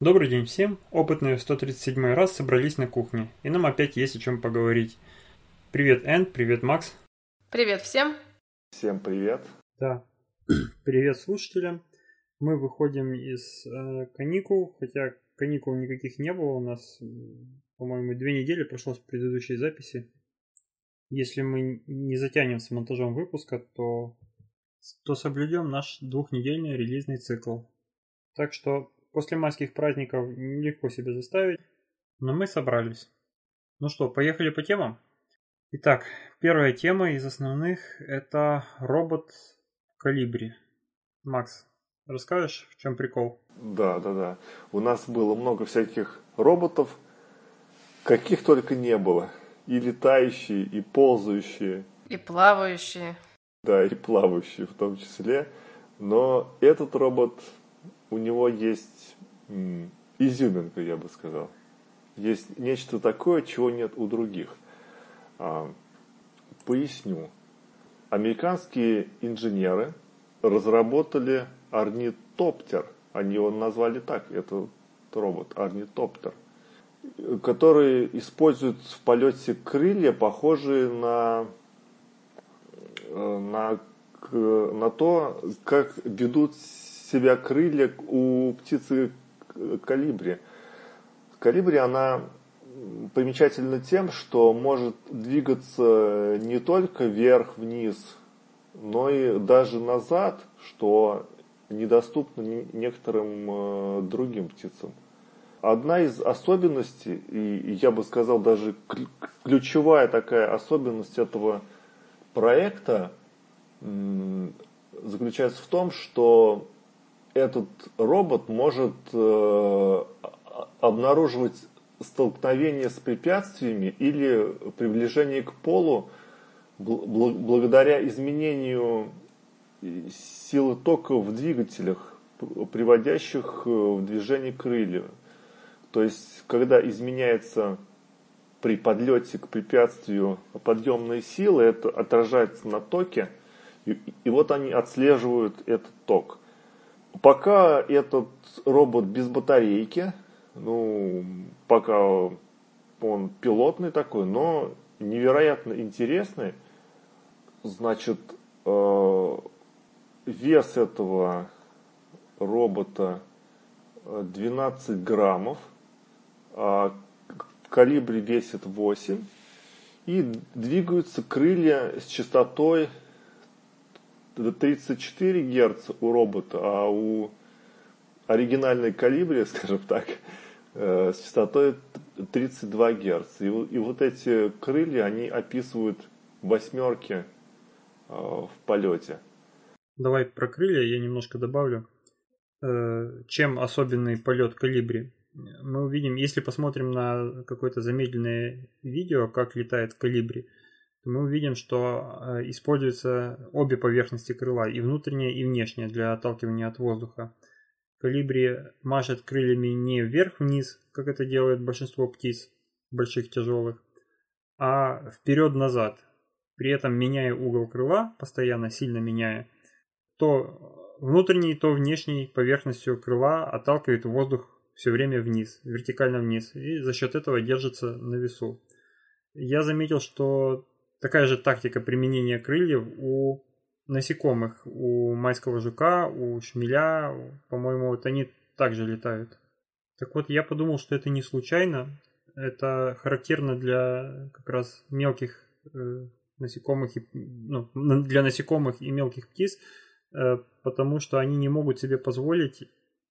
Добрый день всем. Опытные в 137 раз собрались на кухне, и нам опять есть о чем поговорить. Привет, Энн, привет, Макс. Привет всем. Всем привет. Да. Привет слушателям. Мы выходим из э, каникул, хотя каникул никаких не было у нас, по-моему, две недели прошло с предыдущей записи. Если мы не затянем с монтажом выпуска, то, то соблюдем наш двухнедельный релизный цикл. Так что После майских праздников легко себя заставить, но мы собрались. Ну что, поехали по темам? Итак, первая тема из основных это робот Калибри. Макс, расскажешь, в чем прикол? Да, да, да. У нас было много всяких роботов, каких только не было. И летающие, и ползающие. И плавающие. Да, и плавающие в том числе. Но этот робот у него есть изюминка, я бы сказал. Есть нечто такое, чего нет у других. А, поясню. Американские инженеры разработали орнитоптер. Они его назвали так, этот робот, орнитоптер, который использует в полете крылья, похожие на, э, на, на то, как ведут себя крылья у птицы калибри. Калибри, она примечательна тем, что может двигаться не только вверх-вниз, но и даже назад, что недоступно некоторым э, другим птицам. Одна из особенностей, и я бы сказал даже ключевая такая особенность этого проекта заключается в том, что этот робот может э, обнаруживать столкновение с препятствиями или приближение к полу благодаря изменению силы тока в двигателях, приводящих э, в движение крылья. То есть, когда изменяется при подлете к препятствию подъемные силы, это отражается на токе, и, и вот они отслеживают этот ток. Пока этот робот без батарейки, ну, пока он пилотный такой, но невероятно интересный. Значит, э, вес этого робота 12 граммов, а калибре весит 8 и двигаются крылья с частотой 34 Гц у робота, а у оригинальной калибри, скажем так, э, с частотой 32 Гц. И, и вот эти крылья, они описывают восьмерки э, в полете. Давай про крылья я немножко добавлю. Э, чем особенный полет калибри? Мы увидим, если посмотрим на какое-то замедленное видео, как летает калибри, мы увидим, что э, используются обе поверхности крыла, и внутренняя, и внешняя, для отталкивания от воздуха. Калибри машет крыльями не вверх-вниз, как это делает большинство птиц, больших тяжелых, а вперед-назад, при этом меняя угол крыла, постоянно сильно меняя, то внутренней, то внешней поверхностью крыла отталкивает воздух все время вниз, вертикально вниз, и за счет этого держится на весу. Я заметил, что такая же тактика применения крыльев у насекомых, у майского жука, у шмеля, по-моему, вот они также летают. Так вот, я подумал, что это не случайно, это характерно для как раз мелких э, насекомых, и, ну, для насекомых и мелких птиц, э, потому что они не могут себе позволить э,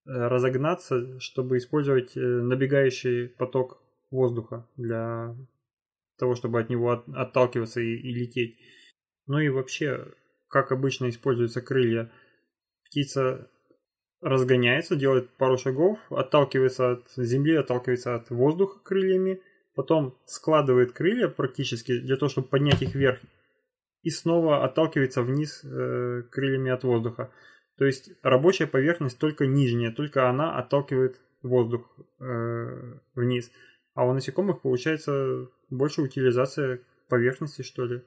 разогнаться, чтобы использовать э, набегающий поток воздуха для того, чтобы от него от, отталкиваться и, и лететь. Ну и вообще, как обычно используются крылья, птица разгоняется, делает пару шагов, отталкивается от земли, отталкивается от воздуха крыльями, потом складывает крылья практически для того, чтобы поднять их вверх, и снова отталкивается вниз э, крыльями от воздуха. То есть рабочая поверхность только нижняя, только она отталкивает воздух э, вниз. А у насекомых получается больше утилизация поверхности, что ли.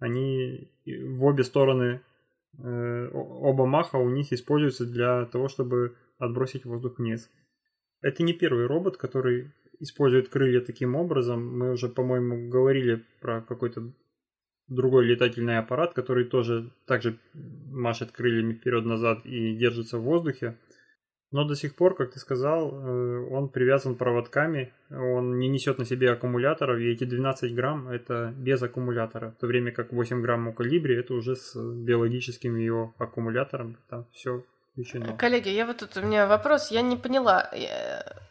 Они в обе стороны, э, оба маха у них используются для того, чтобы отбросить воздух вниз. Это не первый робот, который использует крылья таким образом. Мы уже, по-моему, говорили про какой-то другой летательный аппарат, который тоже также машет крыльями вперед-назад и держится в воздухе. Но до сих пор, как ты сказал, э, он привязан проводками, он не несет на себе аккумуляторов, и эти 12 грамм это без аккумулятора, в то время как 8 грамм у калибри это уже с биологическим его аккумулятором, там все включено. Коллеги, я вот тут, у меня вопрос, я не поняла.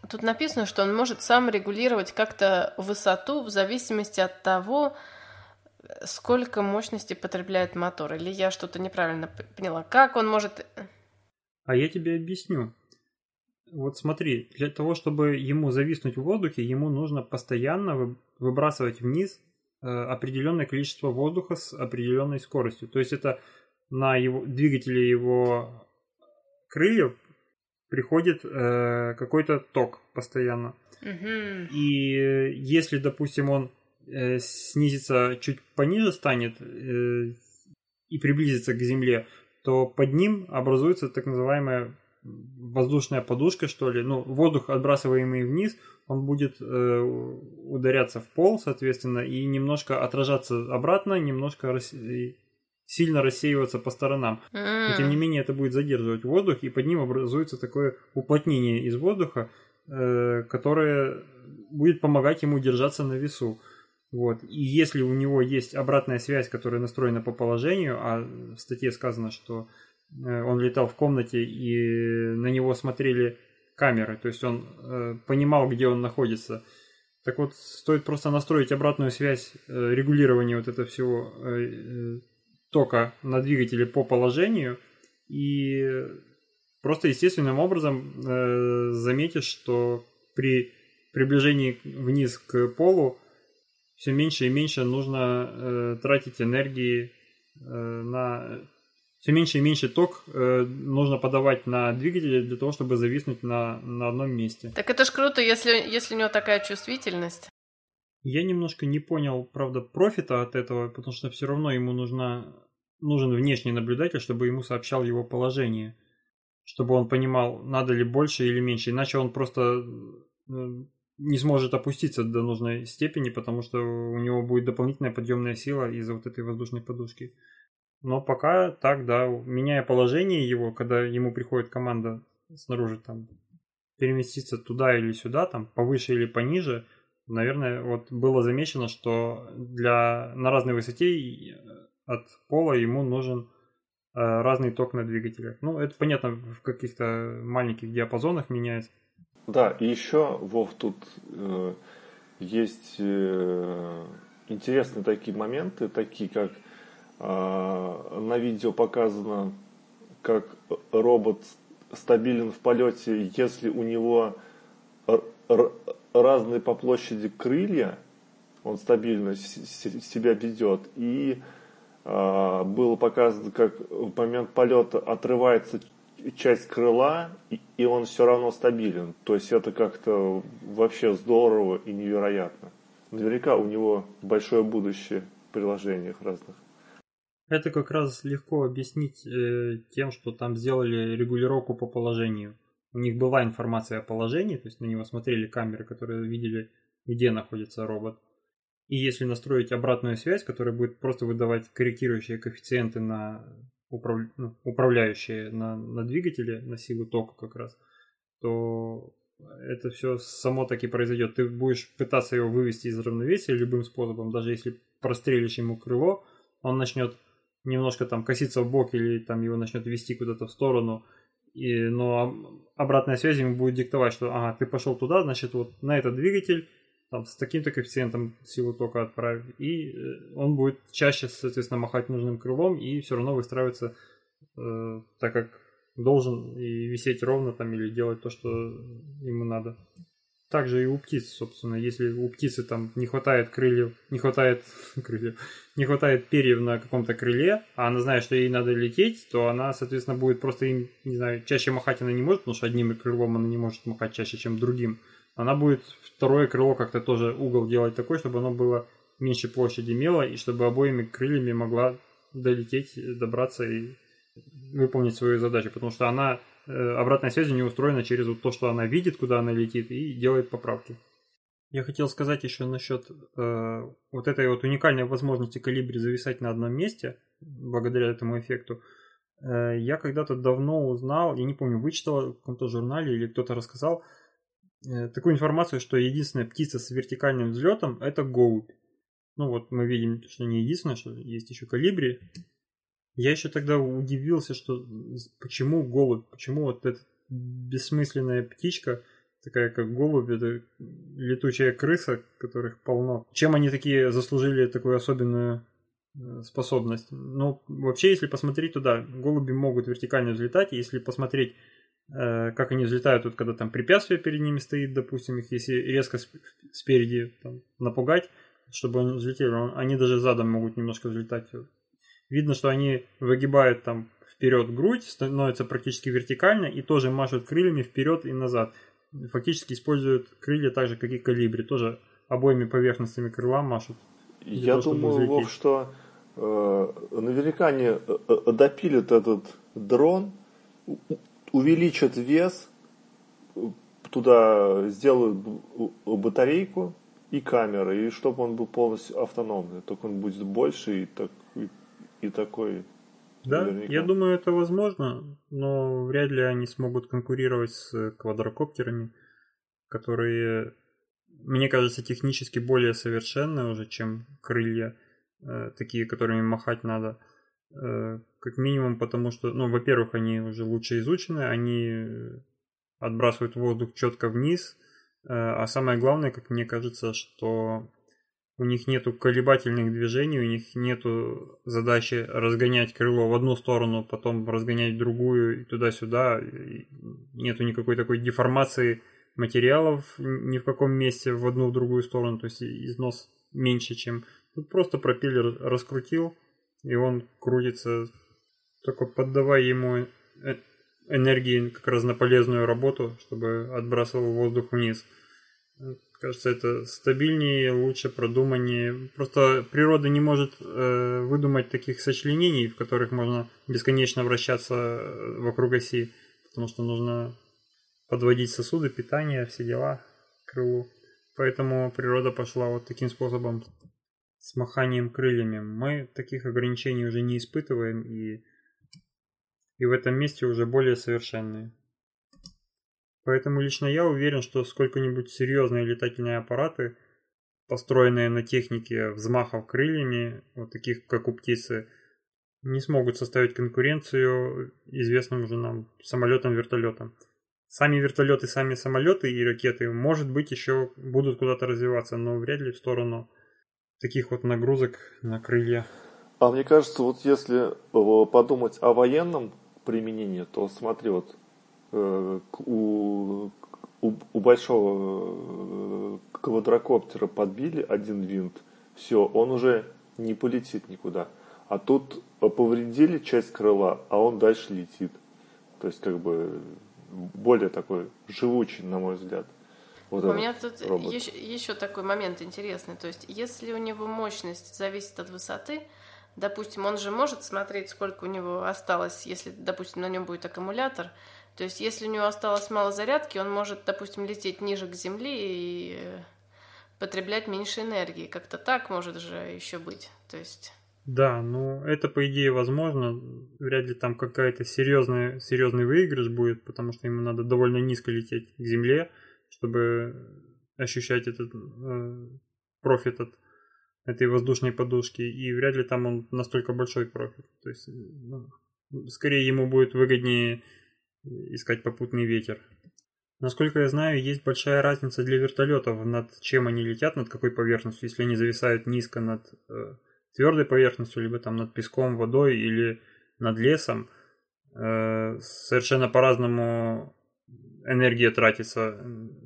Тут написано, что он может сам регулировать как-то высоту в зависимости от того, сколько мощности потребляет мотор. Или я что-то неправильно поняла? Как он может... А я тебе объясню. Вот смотри, для того, чтобы ему зависнуть в воздухе, ему нужно постоянно выбрасывать вниз э, определенное количество воздуха с определенной скоростью. То есть это на его двигателе его крыльев приходит э, какой-то ток постоянно. Угу. И если, допустим, он э, снизится чуть пониже станет э, и приблизится к Земле, то под ним образуется так называемая воздушная подушка, что ли. Ну, воздух, отбрасываемый вниз, он будет э, ударяться в пол, соответственно, и немножко отражаться обратно, немножко рас... сильно рассеиваться по сторонам. Mm. Но тем не менее это будет задерживать воздух, и под ним образуется такое уплотнение из воздуха, э, которое будет помогать ему держаться на весу. Вот. И если у него есть обратная связь, которая настроена по положению, а в статье сказано, что Э, он летал в комнате и на него смотрели камеры, то есть он э, понимал, где он находится. Так вот, стоит просто настроить обратную связь э, регулирования вот этого всего тока на двигателе по положению, и просто естественным образом заметишь, что при приближении вниз к полу все меньше и меньше нужно тратить энергии на все меньше и меньше ток э, нужно подавать на двигателе для того, чтобы зависнуть на, на одном месте. Так это ж круто, если, если у него такая чувствительность. Я немножко не понял, правда, профита от этого, потому что все равно ему нужна, нужен внешний наблюдатель, чтобы ему сообщал его положение, чтобы он понимал, надо ли больше или меньше, иначе он просто э, не сможет опуститься до нужной степени, потому что у него будет дополнительная подъемная сила из-за вот этой воздушной подушки. Но пока так, да, меняя положение его, когда ему приходит команда снаружи там переместиться туда или сюда, там повыше или пониже, наверное, вот было замечено, что для на разной высоте от пола ему нужен э, разный ток на двигателе. Ну, это понятно, в каких-то маленьких диапазонах меняется. Да, и еще, Вов, тут э, есть э, интересные такие моменты, такие как на видео показано, как робот стабилен в полете, если у него разные по площади крылья, он стабильно себя ведет. И а, было показано, как в момент полета отрывается часть крыла, и он все равно стабилен. То есть это как-то вообще здорово и невероятно. Наверняка у него большое будущее в приложениях разных. Это как раз легко объяснить э, тем, что там сделали регулировку по положению. У них была информация о положении, то есть на него смотрели камеры, которые видели, где находится робот. И если настроить обратную связь, которая будет просто выдавать корректирующие коэффициенты на управ... ну, управляющие на, на двигателе, на силу тока как раз, то это все само таки произойдет. Ты будешь пытаться его вывести из равновесия любым способом, даже если прострелишь ему крыло, он начнет немножко там коситься в бок или там его начнет вести куда-то в сторону, и, но обратная связь ему будет диктовать, что ага, ты пошел туда, значит вот на этот двигатель там с таким-то коэффициентом силу тока отправь, и э, он будет чаще, соответственно, махать нужным крылом и все равно выстраиваться э, так, как должен и висеть ровно там или делать то, что ему надо. Также и у птиц, собственно, если у птицы там не хватает крыльев, не хватает крыльев, не хватает перьев на каком-то крыле, а она знает, что ей надо лететь, то она, соответственно, будет просто им, не знаю, чаще махать она не может, потому что одним крылом она не может махать чаще, чем другим. Она будет второе крыло как-то тоже угол делать такой, чтобы оно было меньше площади имело, и чтобы обоими крыльями могла долететь, добраться и выполнить свою задачу, потому что она обратная связь у нее устроена через вот то, что она видит, куда она летит, и делает поправки. Я хотел сказать еще насчет э, вот этой вот уникальной возможности калибри зависать на одном месте, благодаря этому эффекту. Э, я когда-то давно узнал, я не помню, вычитал в каком-то журнале или кто-то рассказал э, такую информацию, что единственная птица с вертикальным взлетом это голубь. Ну вот мы видим, что не единственное, что есть еще калибри. Я еще тогда удивился, что почему голубь, почему вот эта бессмысленная птичка – такая как голубь, это летучая крыса, которых полно. Чем они такие заслужили такую особенную э, способность? Ну, вообще, если посмотреть туда, голуби могут вертикально взлетать, если посмотреть, э, как они взлетают, вот когда там препятствие перед ними стоит, допустим, их если резко спереди там, напугать, чтобы они взлетели, они даже задом могут немножко взлетать. Видно, что они выгибают там вперед грудь, становятся практически вертикально и тоже машут крыльями вперед и назад фактически используют крылья так же, как и калибри, тоже обоими поверхностями крыла машут. Я того, думаю, Вов, что э, наверняка они э, э, допилят этот дрон, увеличат вес, туда сделают батарейку и камеры, и чтобы он был полностью автономный. Только он будет больше и, так, и, такой да, наверняка. я думаю, это возможно, но вряд ли они смогут конкурировать с квадрокоптерами, которые, мне кажется, технически более совершенны уже, чем крылья, э, такие, которыми махать надо. Э, как минимум, потому что, ну, во-первых, они уже лучше изучены, они отбрасывают воздух четко вниз, э, а самое главное, как мне кажется, что у них нету колебательных движений, у них нету задачи разгонять крыло в одну сторону, потом разгонять другую и туда-сюда. Нету никакой такой деформации материалов ни в каком месте в одну в другую сторону, то есть износ меньше, чем тут просто пропеллер раскрутил, и он крутится, только поддавая ему э, энергии как раз на полезную работу, чтобы отбрасывал воздух вниз. Кажется, это стабильнее, лучше, продуманнее. Просто природа не может э, выдумать таких сочленений, в которых можно бесконечно вращаться э, вокруг оси, потому что нужно подводить сосуды, питание, все дела к крылу. Поэтому природа пошла вот таким способом с маханием крыльями. Мы таких ограничений уже не испытываем и, и в этом месте уже более совершенные. Поэтому лично я уверен, что сколько-нибудь серьезные летательные аппараты, построенные на технике взмахов крыльями, вот таких как у птицы, не смогут составить конкуренцию известным уже нам самолетам-вертолетам. Сами вертолеты, сами самолеты и ракеты, может быть, еще будут куда-то развиваться, но вряд ли в сторону таких вот нагрузок на крылья. А мне кажется, вот если э, подумать о военном применении, то смотри, вот у, у, у большого э, квадрокоптера подбили один винт, все, он уже не полетит никуда. А тут повредили часть крыла, а он дальше летит. То есть, как бы, более такой живучий, на мой взгляд. Вот у меня тут еще, еще такой момент интересный. То есть, если у него мощность зависит от высоты, допустим, он же может смотреть, сколько у него осталось, если, допустим, на нем будет аккумулятор, то есть, если у него осталось мало зарядки, он может, допустим, лететь ниже к Земле и потреблять меньше энергии. Как-то так может же еще быть. То есть... Да, ну это по идее возможно. Вряд ли там какая-то серьезная, серьезный выигрыш будет, потому что ему надо довольно низко лететь к Земле, чтобы ощущать этот э, профит от этой воздушной подушки. И вряд ли там он настолько большой профит. То есть, ну, скорее ему будет выгоднее искать попутный ветер. Насколько я знаю, есть большая разница для вертолетов, над чем они летят, над какой поверхностью. Если они зависают низко над э, твердой поверхностью, либо там над песком, водой или над лесом, э, совершенно по-разному энергия тратится,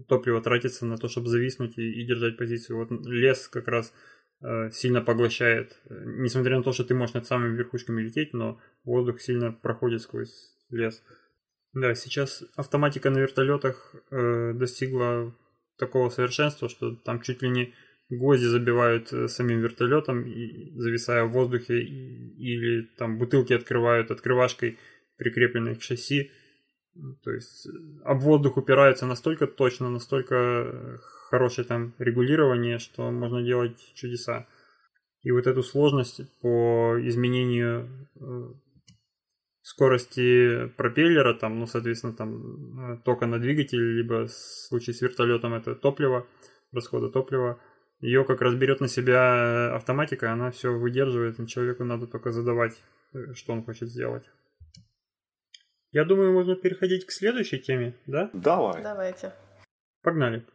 топливо тратится на то, чтобы зависнуть и, и держать позицию. Вот лес как раз э, сильно поглощает, несмотря на то, что ты можешь над самыми верхушками лететь, но воздух сильно проходит сквозь лес. Да, сейчас автоматика на вертолетах э, достигла такого совершенства, что там чуть ли не гвозди забивают э, самим вертолетом, и, зависая в воздухе, и, или там бутылки открывают открывашкой, прикрепленной к шасси, То есть об воздух упирается настолько точно, настолько хорошее там регулирование, что можно делать чудеса. И вот эту сложность по изменению э, скорости пропеллера, там, ну, соответственно, там э, тока на двигатель, либо в случае с вертолетом это топливо, расхода топлива, ее как раз берет на себя автоматика, она все выдерживает, и человеку надо только задавать, э, что он хочет сделать. Я думаю, можно переходить к следующей теме, да? Давай. Давайте. Погнали.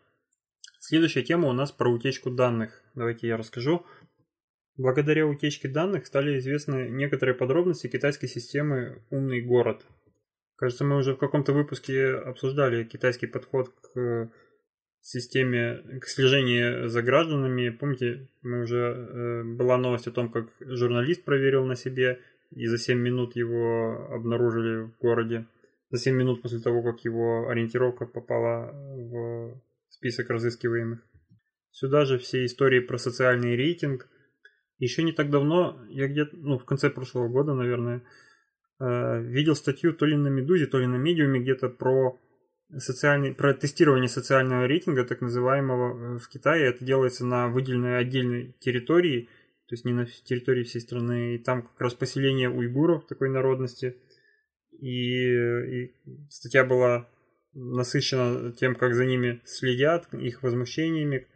Следующая тема у нас про утечку данных. Давайте я расскажу. Благодаря утечке данных стали известны некоторые подробности китайской системы «Умный город». Кажется, мы уже в каком-то выпуске обсуждали китайский подход к системе, к слежению за гражданами. Помните, мы уже э, была новость о том, как журналист проверил на себе, и за 7 минут его обнаружили в городе. За 7 минут после того, как его ориентировка попала в список разыскиваемых. Сюда же все истории про социальный рейтинг – еще не так давно, я где-то, ну, в конце прошлого года, наверное, э, видел статью то ли на Медузе, то ли на Медиуме где-то про социальный, про тестирование социального рейтинга, так называемого, э, в Китае. Это делается на выделенной отдельной территории, то есть не на территории всей страны. И там как раз поселение уйгуров такой народности. И, и статья была насыщена тем, как за ними следят, их возмущениями,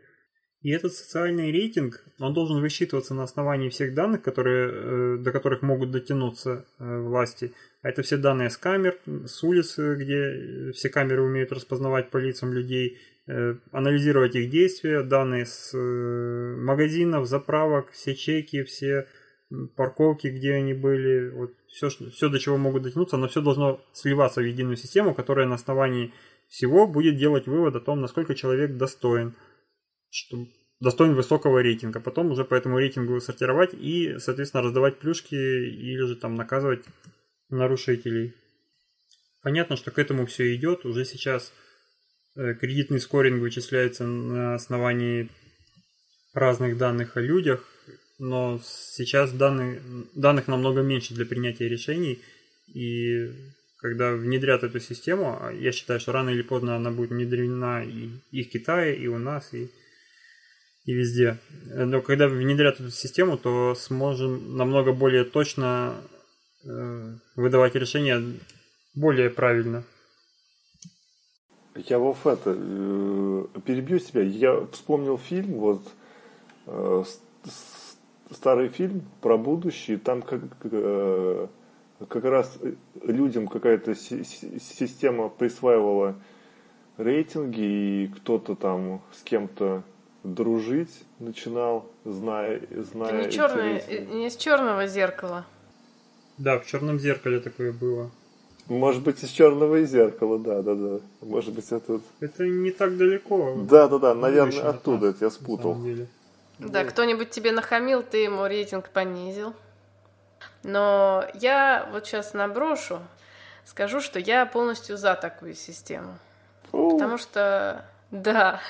и этот социальный рейтинг, он должен высчитываться на основании всех данных, которые, э, до которых могут дотянуться э, власти. А это все данные с камер, с улиц, где все камеры умеют распознавать по лицам людей, э, анализировать их действия, данные с магазинов, заправок, все чеки, все парковки, где они были, вот все, все, до чего могут дотянуться, но все должно сливаться в единую систему, которая на основании всего будет делать вывод о том, насколько человек достоин что достоин высокого рейтинга. Потом уже по этому рейтингу сортировать и, соответственно, раздавать плюшки или же там наказывать нарушителей. Понятно, что к этому все идет. Уже сейчас э, кредитный скоринг вычисляется на основании разных данных о людях, но сейчас данные, данных намного меньше для принятия решений. И когда внедрят эту систему, а я считаю, что рано или поздно она будет внедрена и, и в Китае, и у нас, и и везде. Но когда внедрят эту систему, то сможем намного более точно э, выдавать решения более правильно. Я Вов это э, перебью себя. Я вспомнил фильм, вот э, старый фильм про будущее. Там как, э, как раз людям какая-то система присваивала рейтинги, и кто-то там с кем-то дружить начинал, зная, зная не, черное, не из черного зеркала. Да, в черном зеркале такое было. Может быть, из черного зеркала, да, да, да. Может быть, это... Это не так далеко. Да, да, да, наверное, оттуда это я спутал. Да, кто-нибудь тебе нахамил, ты ему рейтинг понизил. Но я вот сейчас наброшу, скажу, что я полностью за такую систему. Фу. Потому что, да,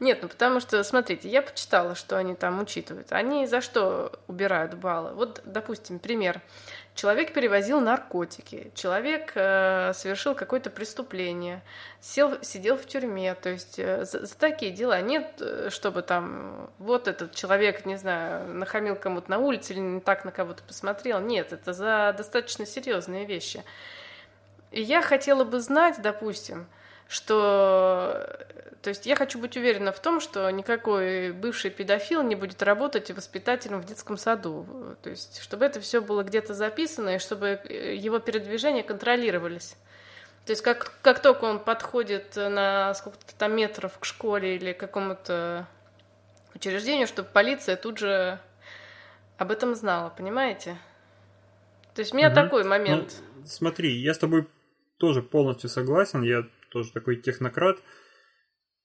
нет, ну потому что, смотрите, я почитала, что они там учитывают. Они за что убирают баллы? Вот, допустим, пример. Человек перевозил наркотики, человек э, совершил какое-то преступление, сел, сидел в тюрьме, то есть э, за, за такие дела нет, э, чтобы там вот этот человек, не знаю, нахамил кому-то на улице или не так на кого-то посмотрел. Нет, это за достаточно серьезные вещи. И я хотела бы знать, допустим, что... То есть я хочу быть уверена в том, что никакой бывший педофил не будет работать воспитателем в детском саду. То есть чтобы это все было где-то записано, и чтобы его передвижения контролировались. То есть как, как только он подходит на сколько-то там метров к школе или к какому-то учреждению, чтобы полиция тут же об этом знала, понимаете? То есть у меня угу. такой момент. Ну, смотри, я с тобой тоже полностью согласен. Я тоже такой технократ.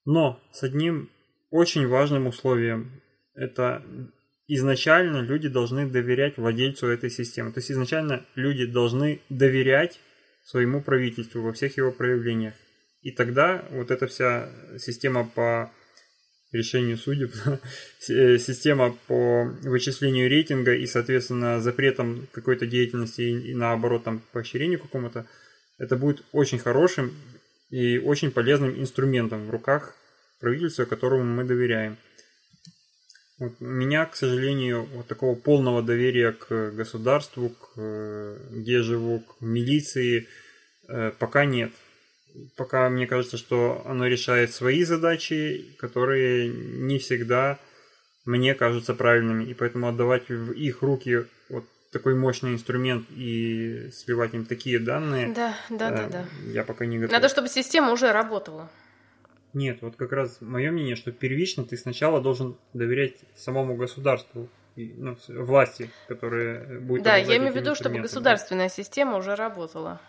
Но с одним очень важным условием. Это изначально люди должны доверять владельцу этой системы. То есть изначально люди должны доверять своему правительству во всех его проявлениях. И тогда вот эта вся система по решению судеб, э, система по вычислению рейтинга и, соответственно, запретом какой-то деятельности и, наоборот, там, поощрению какому-то, это будет очень хорошим и очень полезным инструментом в руках правительства, которому мы доверяем. Вот меня, к сожалению, вот такого полного доверия к государству, к где я живу, к милиции э, пока нет. Пока мне кажется, что оно решает свои задачи, которые не всегда мне кажутся правильными, и поэтому отдавать в их руки такой мощный инструмент и сливать им такие данные. Да, да, да, да. Я пока не готов. Надо, чтобы система уже работала. Нет, вот как раз мое мнение, что первично ты сначала должен доверять самому государству, ну, власти, которая будет... Да, я имею в виду, чтобы государственная система уже работала.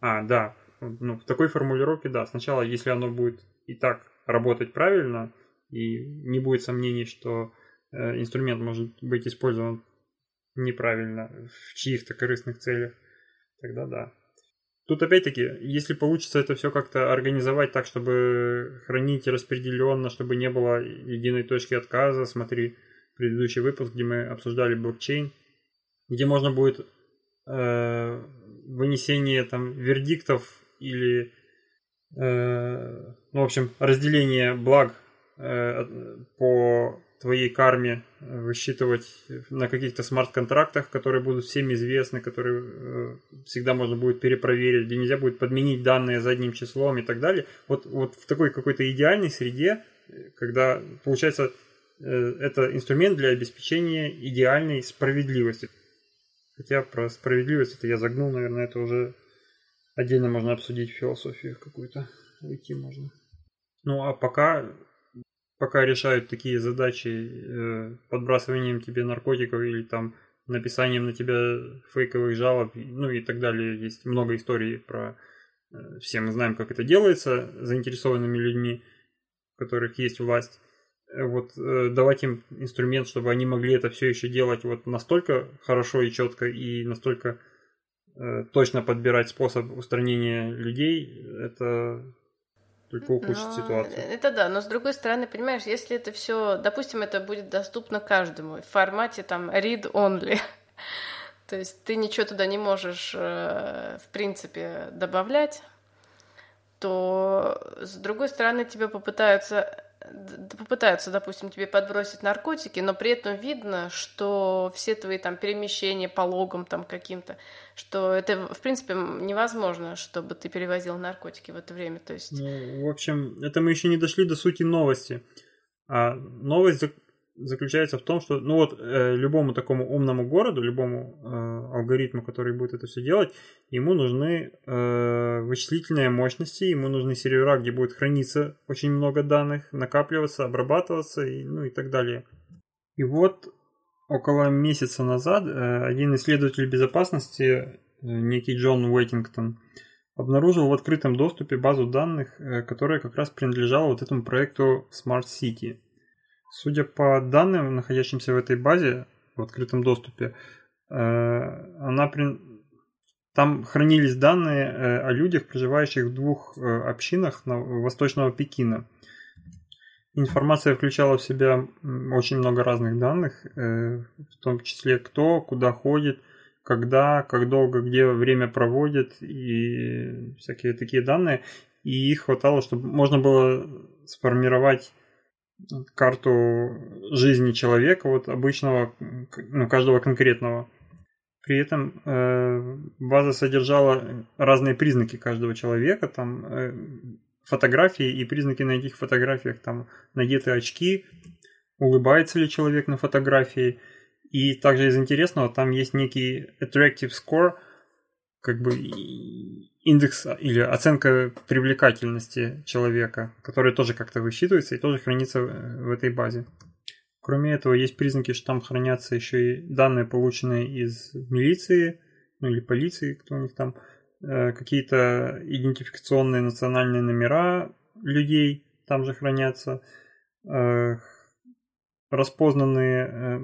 А, да. Ну, в такой формулировке, да. Сначала, если оно будет и так работать правильно, и не будет сомнений, что э, инструмент может быть использован неправильно в чьих-то корыстных целях, тогда да. Тут опять-таки, если получится это все как-то организовать так, чтобы хранить распределенно, чтобы не было единой точки отказа, смотри предыдущий выпуск, где мы обсуждали блокчейн, где можно будет э, вынесение там вердиктов или, э, ну, в общем, разделение благ э, по твоей карме э, высчитывать на каких-то смарт-контрактах, которые будут всем известны, которые э, всегда можно будет перепроверить, где нельзя будет подменить данные задним числом и так далее. Вот, вот в такой какой-то идеальной среде, когда получается э, это инструмент для обеспечения идеальной справедливости. Хотя про справедливость это я загнул, наверное, это уже отдельно можно обсудить философию какую-то, уйти можно. Ну а пока пока решают такие задачи э, подбрасыванием тебе наркотиков или там написанием на тебя фейковых жалоб, ну и так далее. Есть много историй про... Э, все мы знаем, как это делается заинтересованными людьми, у которых есть власть. Э, вот э, давать им инструмент, чтобы они могли это все еще делать вот настолько хорошо и четко и настолько э, точно подбирать способ устранения людей, это только ухудшит но... ситуацию. Это да, но с другой стороны, понимаешь, если это все, допустим, это будет доступно каждому в формате там read only, то есть ты ничего туда не можешь, э, в принципе, добавлять, то с другой стороны тебе попытаются попытаются, допустим, тебе подбросить наркотики, но при этом видно, что все твои там перемещения по логам там каким-то, что это, в принципе, невозможно, чтобы ты перевозил наркотики в это время, то есть... Ну, в общем, это мы еще не дошли до сути новости. А новость заключается в том, что, ну вот, э, любому такому умному городу, любому э, алгоритму, который будет это все делать, ему нужны э, вычислительные мощности, ему нужны сервера, где будет храниться очень много данных, накапливаться, обрабатываться, и, ну и так далее. И вот около месяца назад э, один исследователь безопасности, э, некий Джон Уэйтингтон, обнаружил в открытом доступе базу данных, э, которая как раз принадлежала вот этому проекту Smart City – Судя по данным, находящимся в этой базе в открытом доступе, э, она при... там хранились данные э, о людях, проживающих в двух э, общинах на восточного Пекина. Информация включала в себя очень много разных данных, в том числе кто, куда ходит, когда, как долго, где время проводит и всякие такие данные. И их хватало, чтобы можно было сформировать карту жизни человека, вот обычного, ну, каждого конкретного. При этом э, база содержала разные признаки каждого человека, там э, фотографии и признаки на этих фотографиях, там надеты очки, улыбается ли человек на фотографии. И также из интересного, там есть некий attractive score, как бы индекс или оценка привлекательности человека, который тоже как-то высчитывается и тоже хранится в этой базе. Кроме этого, есть признаки, что там хранятся еще и данные, полученные из милиции, ну или полиции, кто у них там, э, какие-то идентификационные национальные номера людей там же хранятся, э, распознанные э,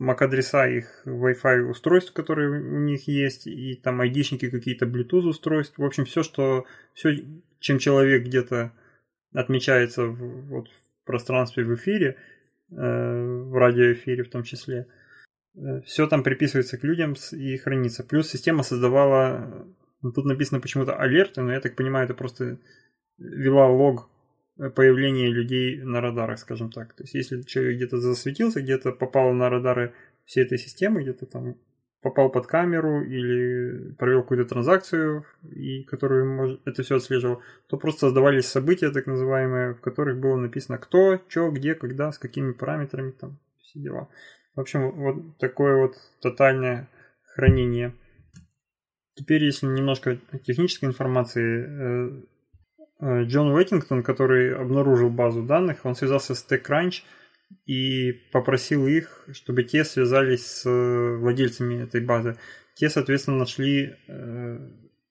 MAC-адреса их Wi-Fi устройств, которые у них есть, и там айдишники какие-то Bluetooth устройств. В общем, все, что все, чем человек где-то отмечается в, вот, в пространстве в эфире, э, в радиоэфире в том числе, э, все там приписывается к людям и хранится. Плюс система создавала тут написано почему-то алерты, но я так понимаю, это просто вела лог появления людей на радарах, скажем так. То есть если человек где-то засветился, где-то попал на радары всей этой системы, где-то там попал под камеру или провел какую-то транзакцию, и которую это все отслеживал, то просто создавались события, так называемые, в которых было написано кто, что, где, когда, с какими параметрами, там, все дела. В общем, вот такое вот тотальное хранение. Теперь, если немножко технической информации, э, Джон Уэттингтон, который обнаружил базу данных, он связался с TechCrunch, и попросил их, чтобы те связались с э, владельцами этой базы. Те, соответственно, нашли, э,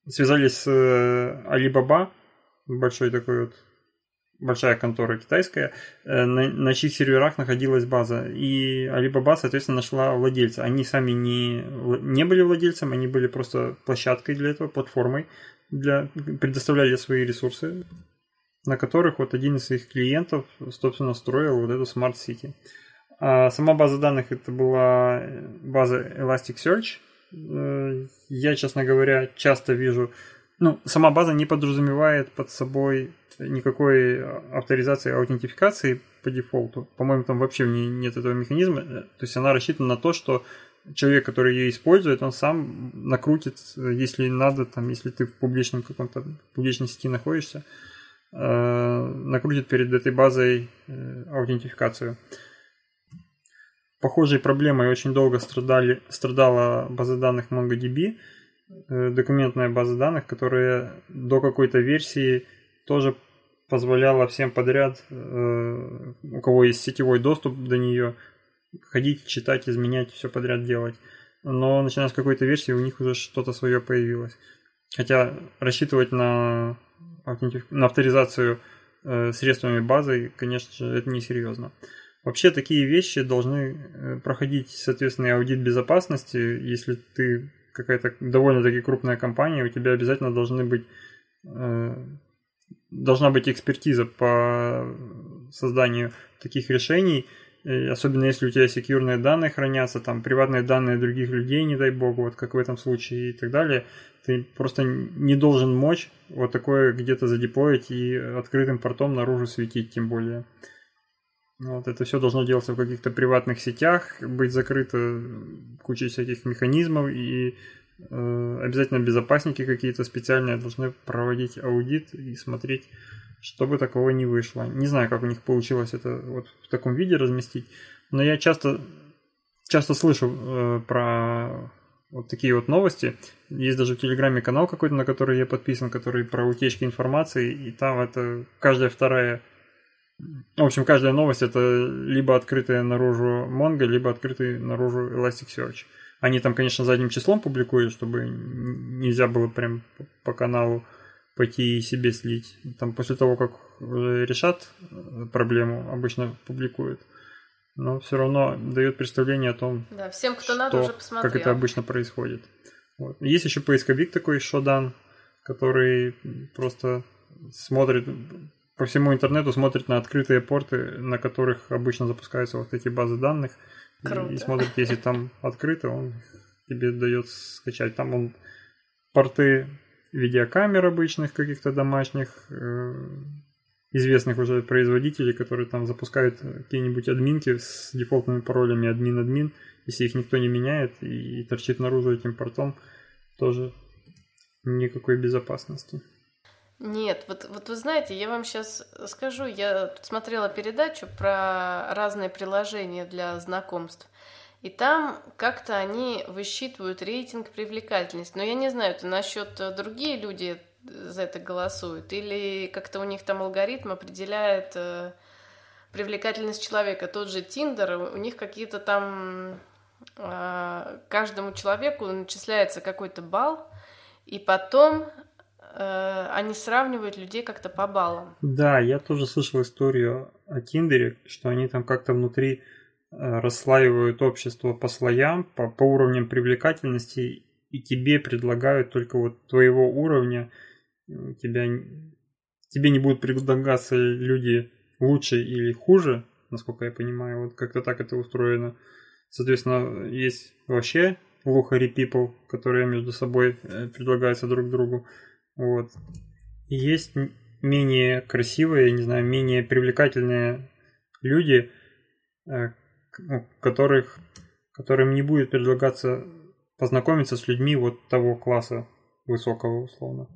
связались с э, Alibaba, большой такой вот большая контора китайская, на, на чьих серверах находилась база. И Alibaba, соответственно, нашла владельца. Они сами не, не были владельцем, они были просто площадкой для этого, платформой, для, предоставляли свои ресурсы на которых вот один из своих клиентов, собственно, строил вот эту Smart City. А сама база данных это была база Elasticsearch. Э, я, честно говоря, часто вижу... Ну, сама база не подразумевает под собой никакой авторизации, аутентификации по дефолту. По-моему, там вообще нет этого механизма. То есть она рассчитана на то, что человек, который ее использует, он сам накрутит, если надо, там, если ты в публичном каком-то публичной сети находишься, Э, накрутит перед этой базой э, аутентификацию. Похожей проблемой очень долго страдали, страдала база данных MongoDB, э, документная база данных, которая до какой-то версии тоже позволяла всем подряд, у кого есть сетевой доступ до нее, ходить, читать, изменять, все подряд делать. Но начиная с какой-то версии у них уже что-то свое появилось. Хотя рассчитывать на на авторизацию э, средствами базы, конечно это несерьезно. Вообще такие вещи должны э, проходить соответственный аудит безопасности. Если ты какая-то довольно-таки крупная компания, у тебя обязательно должны быть э, должна быть экспертиза по созданию таких решений, особенно если у тебя секьюрные данные хранятся, там приватные данные других людей, не дай бог, вот как в этом случае и так далее, ты просто не должен мочь вот такое где-то задеплоить и открытым портом наружу светить, тем более. Вот это все должно делаться в каких-то приватных сетях, быть закрыто кучей всяких механизмов и э, обязательно безопасники какие-то специальные должны проводить аудит и смотреть, чтобы такого не вышло. Не знаю, как у них получилось это вот в таком виде разместить, но я часто часто слышу э, про вот такие вот новости. Есть даже в Телеграме канал какой-то, на который я подписан, который про утечки информации, и там это каждая вторая... В общем, каждая новость это либо открытая наружу Mongo, либо открытый наружу Elasticsearch. Они там, конечно, задним числом публикуют, чтобы нельзя было прям по каналу пойти и себе слить. Там после того, как решат проблему, обычно публикуют но все равно дает представление о том, да, всем, кто что, надо, уже посмотрел. как это обычно происходит. Вот. Есть еще поисковик такой Shodan, который просто смотрит по всему интернету, смотрит на открытые порты, на которых обычно запускаются вот эти базы данных. Круто. И, и смотрит, если там открыто, он тебе дает скачать. Там он порты видеокамер обычных каких-то домашних, э, известных уже производителей, которые там запускают какие-нибудь админки с дефолтными паролями админ-админ, если их никто не меняет и торчит наружу этим портом, тоже никакой безопасности. Нет, вот, вот вы знаете, я вам сейчас скажу, я смотрела передачу про разные приложения для знакомств. И там как-то они высчитывают рейтинг привлекательность. Но я не знаю, это насчет другие люди за это голосуют? Или как-то у них там алгоритм определяет э, привлекательность человека? Тот же Тиндер, у них какие-то там... Э, каждому человеку начисляется какой-то балл, и потом э, они сравнивают людей как-то по баллам. Да, я тоже слышал историю о Тиндере, что они там как-то внутри э, расслаивают общество по слоям, по, по уровням привлекательности, и тебе предлагают только вот твоего уровня тебя, тебе не будут предлагаться люди лучше или хуже, насколько я понимаю, вот как-то так это устроено. Соответственно, есть вообще Лухари People, которые между собой э, предлагаются друг другу. Вот. И есть менее красивые, не знаю, менее привлекательные люди, э, ну, которых, которым не будет предлагаться познакомиться с людьми вот того класса высокого, условно.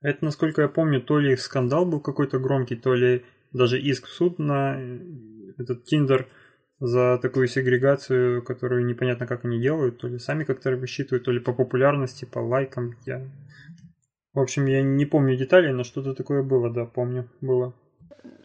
Это, насколько я помню, то ли скандал был какой-то громкий, то ли даже иск в суд на э, этот Тиндер за такую сегрегацию, которую непонятно как они делают, то ли сами как-то высчитывают, то ли по популярности, по лайкам. Я... В общем, я не помню деталей, но что-то такое было, да, помню, было.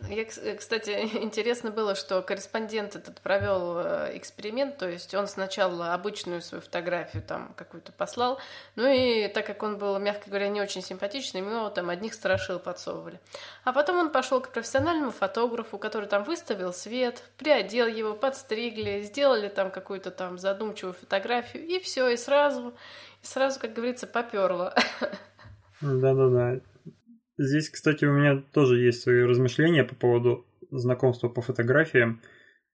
Я, кстати, интересно было, что корреспондент этот провел э, эксперимент, то есть он сначала обычную свою фотографию там какую-то послал, ну и так как он был, мягко говоря, не очень симпатичный, ему там одних страшил подсовывали. А потом он пошел к профессиональному фотографу, который там выставил свет, приодел его, подстригли, сделали там какую-то там задумчивую фотографию, и все, и сразу, и сразу, как говорится, поперло. Да-да-да. Здесь, кстати, у меня тоже есть свои размышления по поводу знакомства по фотографиям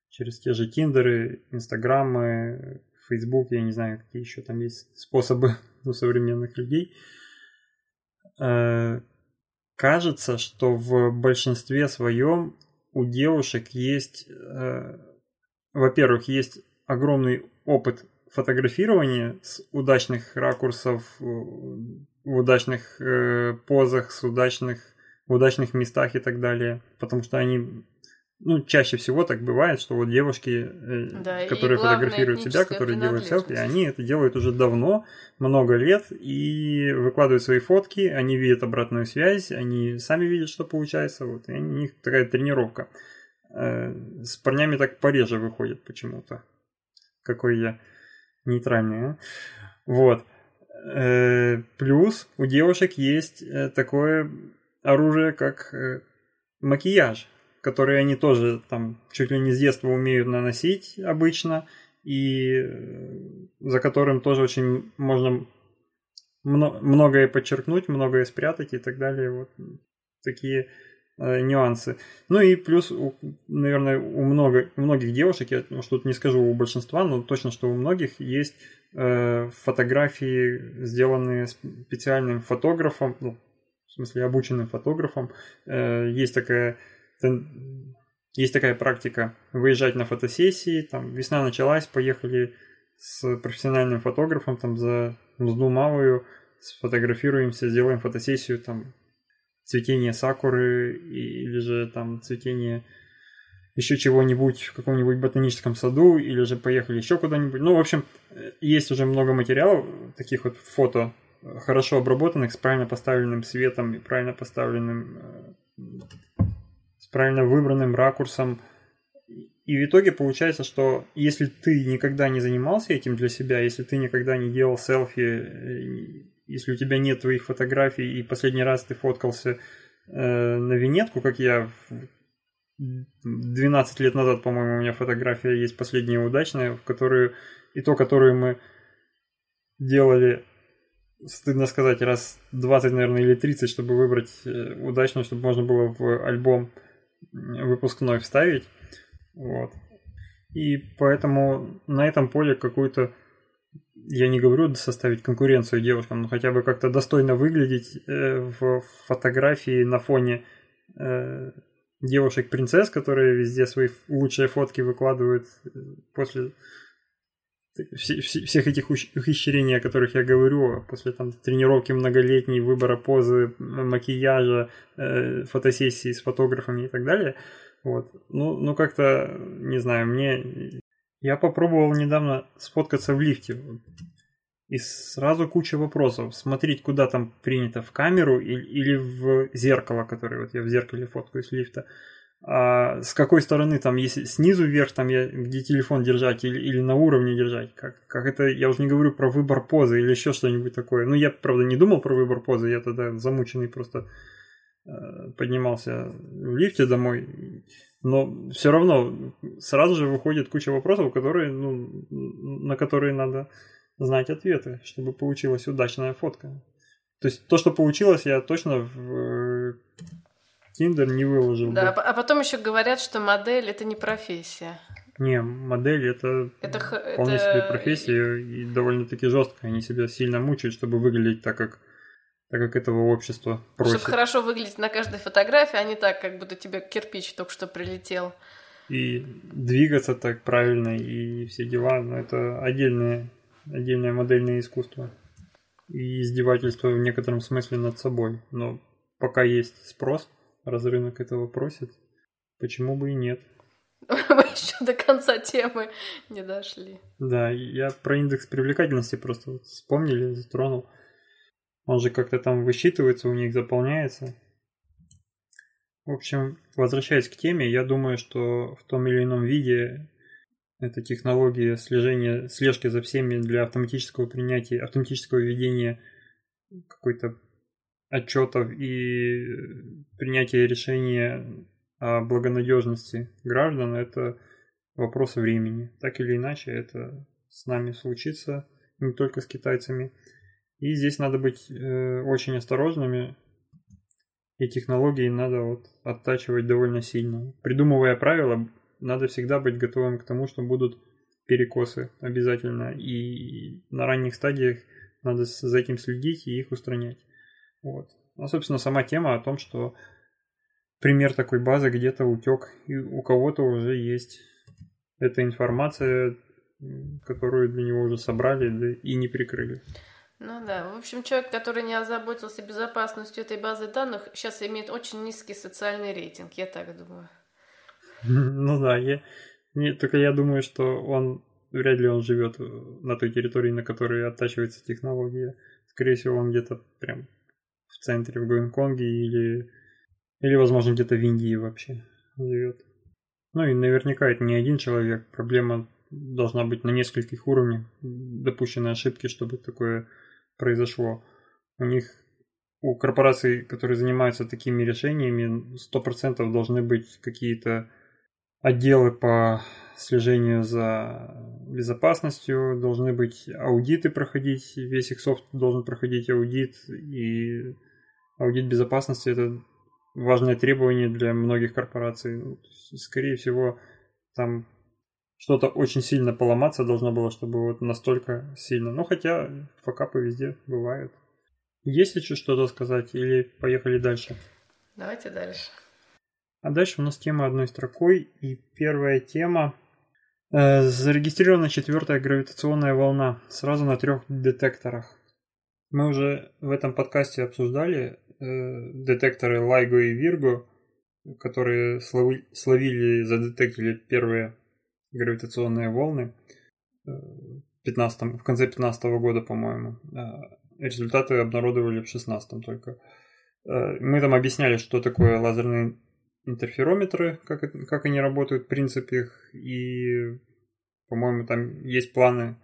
через те же Тиндеры, Инстаграмы, Фейсбук, я не знаю, какие еще там есть способы у современных людей. Э, кажется, что в большинстве своем у девушек есть, э, во-первых, есть огромный опыт фотографирования с удачных ракурсов, в удачных э, позах, с удачных, в удачных местах и так далее. Потому что они ну, чаще всего так бывает, что вот девушки, э, да, которые фотографируют себя, которые делают селфи, они это делают уже давно, много лет, и выкладывают свои фотки, они видят обратную связь, они сами видят, что получается, вот, и у них такая тренировка. Э, с парнями так пореже выходит почему-то. Какой я нейтральный, а? Вот. Э, плюс у девушек есть э, такое оружие, как э, макияж, который они тоже там чуть ли не с детства умеют наносить обычно, и за которым тоже очень можно многое подчеркнуть, многое спрятать и так далее. Вот такие нюансы. Ну и плюс, наверное, у, много, многих девушек, я ну, что-то не скажу у большинства, но точно, что у многих есть фотографии, сделанные специальным фотографом, ну, в смысле обученным фотографом. Э, есть такая есть такая практика выезжать на фотосессии, там весна началась, поехали с профессиональным фотографом, там за мзду малую, сфотографируемся, сделаем фотосессию, там цветение сакуры или же там цветение еще чего-нибудь в каком-нибудь ботаническом саду, или же поехали еще куда-нибудь. Ну, в общем, есть уже много материалов, таких вот фото, хорошо обработанных, с правильно поставленным светом и правильно поставленным, э, с правильно выбранным ракурсом. И в итоге получается, что если ты никогда не занимался этим для себя, если ты никогда не делал селфи, э, если у тебя нет твоих фотографий, и последний раз ты фоткался э, на винетку, как я 12 лет назад, по-моему, у меня фотография есть последняя удачная, в которую и то, которую мы делали, стыдно сказать, раз 20, наверное, или 30, чтобы выбрать э, удачную, чтобы можно было в альбом выпускной вставить. Вот. И поэтому на этом поле какую-то, я не говорю составить конкуренцию девушкам, но хотя бы как-то достойно выглядеть э, в фотографии на фоне э, девушек-принцесс, которые везде свои лучшие фотки выкладывают э, после всех этих ухищрений, о которых я говорю, после там тренировки многолетней, выбора позы, макияжа, э, фотосессии с фотографами и так далее. Вот. Ну, ну как-то, не знаю, мне... Я попробовал недавно сфоткаться в лифте. И сразу куча вопросов. Смотреть, куда там принято, в камеру или, или в зеркало, которое вот я в зеркале фоткаю с лифта. А с какой стороны там, если снизу вверх, там я, где телефон держать или, или на уровне держать, как, как это, я уже не говорю про выбор позы или еще что-нибудь такое. Ну, я, правда, не думал про выбор позы, я тогда замученный просто э, поднимался в лифте домой, но все равно сразу же выходит куча вопросов, которые, ну, на которые надо знать ответы, чтобы получилась удачная фотка. То есть то, что получилось, я точно в Тиндер не выложил. Да, бы. а потом еще говорят, что модель это не профессия. Не, модель это, Это вполне это- себе профессия и довольно-таки жестко. Они себя сильно мучают, чтобы выглядеть так, как, так как этого общество просит. Чтобы хорошо выглядеть на каждой фотографии, а не так, как будто тебе кирпич только что прилетел. И двигаться так правильно и все дела. Но это отдельное, отдельное модельное искусство. И издевательство в некотором смысле над собой. Но пока есть спрос, раз рынок этого просит, почему бы и нет. Мы еще до конца темы не дошли. Да, я про индекс привлекательности просто вот вспомнили, затронул. Он же как-то там высчитывается, у них заполняется. В общем, возвращаясь к теме, я думаю, что в том или ином виде эта технология слежения, слежки за всеми для автоматического принятия, автоматического ведения какой-то отчетов и принятия решения о благонадежности граждан, это вопрос времени. Так или иначе, это с нами случится, не только с китайцами. И здесь надо быть э, очень осторожными, и технологии надо вот оттачивать довольно сильно. Придумывая правила, надо всегда быть готовым к тому, что будут перекосы обязательно. И на ранних стадиях надо за этим следить и их устранять. Вот. А, собственно, сама тема о том, что пример такой базы где-то утек, и у кого-то уже есть эта информация, которую для него уже собрали да и не прикрыли. Ну да, в общем, человек, который не озаботился безопасностью этой базы данных, сейчас имеет очень низкий социальный рейтинг, я так думаю. Ну да, я... Не, только я думаю, что он вряд ли он живет на той территории, на которой оттачивается технология. Скорее всего, он где-то прям в центре, в Гонконге или, или возможно, где-то в Индии вообще живет. Ну и наверняка это не один человек. Проблема должна быть на нескольких уровнях допущенной ошибки, чтобы такое произошло. У них, у корпораций, которые занимаются такими решениями, 100% должны быть какие-то отделы по слежению за безопасностью, должны быть аудиты проходить, весь их софт должен проходить аудит, и аудит безопасности это важное требование для многих корпораций. Ну, Скорее всего, там что-то очень сильно поломаться должно было, чтобы вот настолько сильно. Ну, хотя факапы везде бывают. Есть еще что-то сказать или поехали дальше? Давайте дальше. А дальше у нас тема одной строкой. И первая тема. Э, зарегистрирована четвертая гравитационная волна сразу на трех детекторах. Мы уже в этом подкасте обсуждали э, детекторы LIGO и Virgo, которые слови- словили, задетектили первые гравитационные волны э, в 15 конце 15 года, по-моему. А Результаты обнародовали в 16 только. Э, Мы там объясняли, что такое лазерные интерферометры, как, как они работают, в принципе их, и, по-моему, там есть планы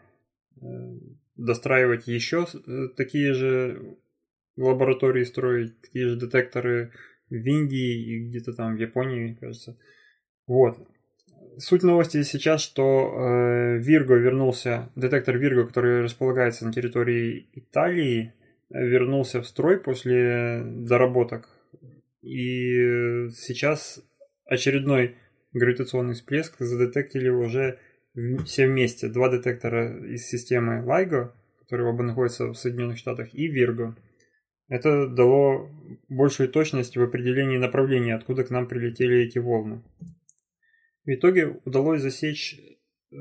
э, достраивать еще э, такие же лаборатории строить, такие же детекторы в Индии и где-то там в Японии, кажется. Вот. Суть новости сейчас, что э, Virgo вернулся, детектор Virgo, который располагается на территории Италии, э, вернулся в строй после доработок. И э, сейчас очередной гравитационный всплеск задетектили уже все вместе. Два детектора из системы LIGO, которые оба находятся в Соединенных Штатах, и Virgo. Это дало большую точность в определении направления, откуда к нам прилетели эти волны. В итоге удалось засечь э,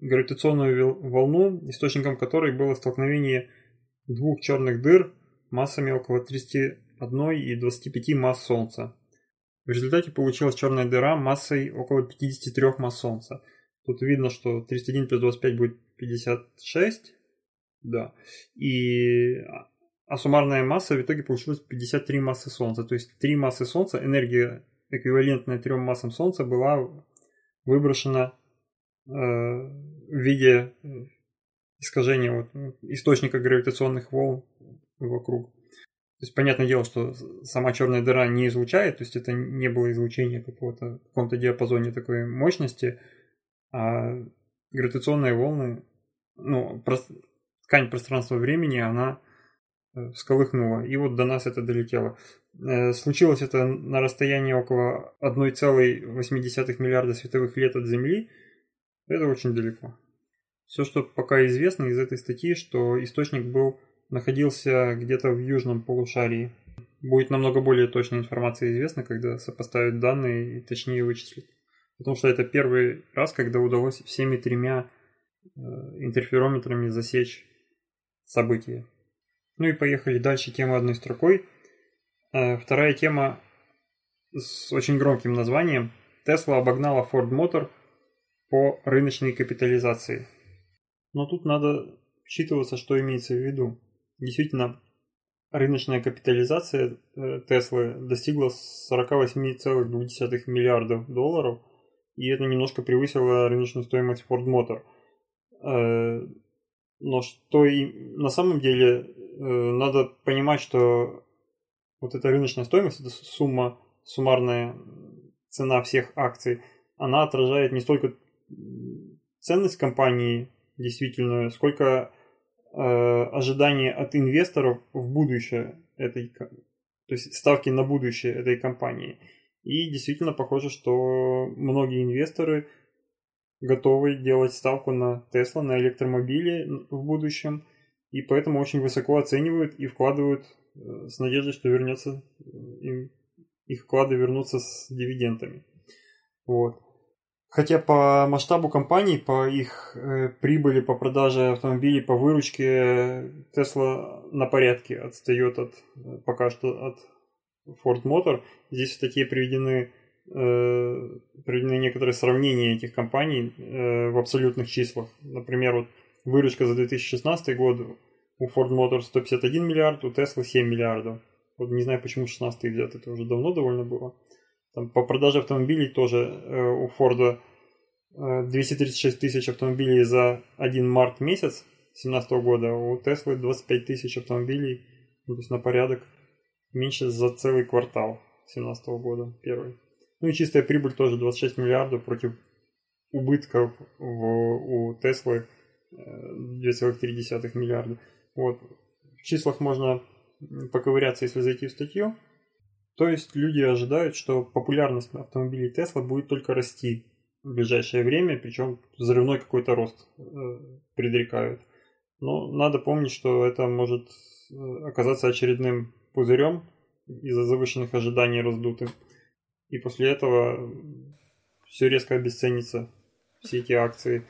гравитационную волну, источником которой было столкновение двух черных дыр массами около 30 1,25 масс Солнца. В результате получилась черная дыра массой около 53 масс Солнца. Тут видно, что 31 плюс 25 будет 56. Да. И а, а суммарная масса в итоге получилась 53 массы Солнца. То есть 3 массы Солнца, энергия, эквивалентная 3 массам Солнца, была выброшена э, в виде э, искажения вот, источника гравитационных волн вокруг. То есть, понятное дело, что сама черная дыра не излучает, то есть это не было излучение какого-то в каком-то диапазоне такой мощности, а гравитационные волны, ну, прос- ткань пространства-времени, она э, всколыхнула. И вот до нас это долетело. Э, Случилось это на расстоянии около 1,8 миллиарда световых лет от Земли. Это очень далеко. Все, что пока известно из этой статьи, что источник был находился где-то в южном полушарии. Будет намного более точная информация известна, когда сопоставят данные и точнее вычислят. Потому что это первый раз, когда удалось всеми тремя э, интерферометрами засечь события. Ну и поехали дальше, тема одной строкой. Э, вторая тема с очень громким названием. Tesla обогнала Ford Motor по рыночной капитализации. Но тут надо вчитываться, что имеется в виду. Действительно, рыночная капитализация Теслы достигла 48,2 миллиардов долларов, и это немножко превысило рыночную стоимость Ford Motor. Э, но что и на самом деле э, надо понимать, что вот эта рыночная стоимость, это сумма, суммарная цена всех акций, она отражает не столько ценность компании действительно, сколько э, ожидания от инвесторов в будущее этой, то есть ставки на будущее этой компании. И действительно похоже, что многие инвесторы готовы делать ставку на Tesla, на электромобили в будущем, и поэтому очень высоко оценивают и вкладывают э, с надеждой, что вернется э, им их вклады вернутся с дивидендами. Вот. Хотя по масштабу компаний, по их э, прибыли, по продаже автомобилей, по выручке Tesla на порядке отстает от пока что от Ford Motor. Здесь статье приведены, э, приведены некоторые сравнения этих компаний э, в абсолютных числах. Например, вот выручка за 2016 год у Ford Motor 151 миллиард, у Tesla 7 миллиардов. Вот не знаю, почему 16 взят, это уже давно довольно было. Там по продаже автомобилей тоже э, у Форда э, 236 тысяч автомобилей за 1 март месяц 2017 года, у Теслы 25 тысяч автомобилей, ну, то есть на порядок меньше за целый квартал 2017 года, первый. Ну и чистая прибыль тоже 26 миллиардов против убытков в, у Теслы 2,3 э, миллиарда. Вот. В числах можно поковыряться, если зайти в статью. То есть люди ожидают, что популярность автомобилей Tesla будет только расти в ближайшее время, причем взрывной какой-то рост э, предрекают. Но надо помнить, что это может э, оказаться очередным пузырем из-за завышенных ожиданий раздутым. И после этого все резко обесценится, все эти акции.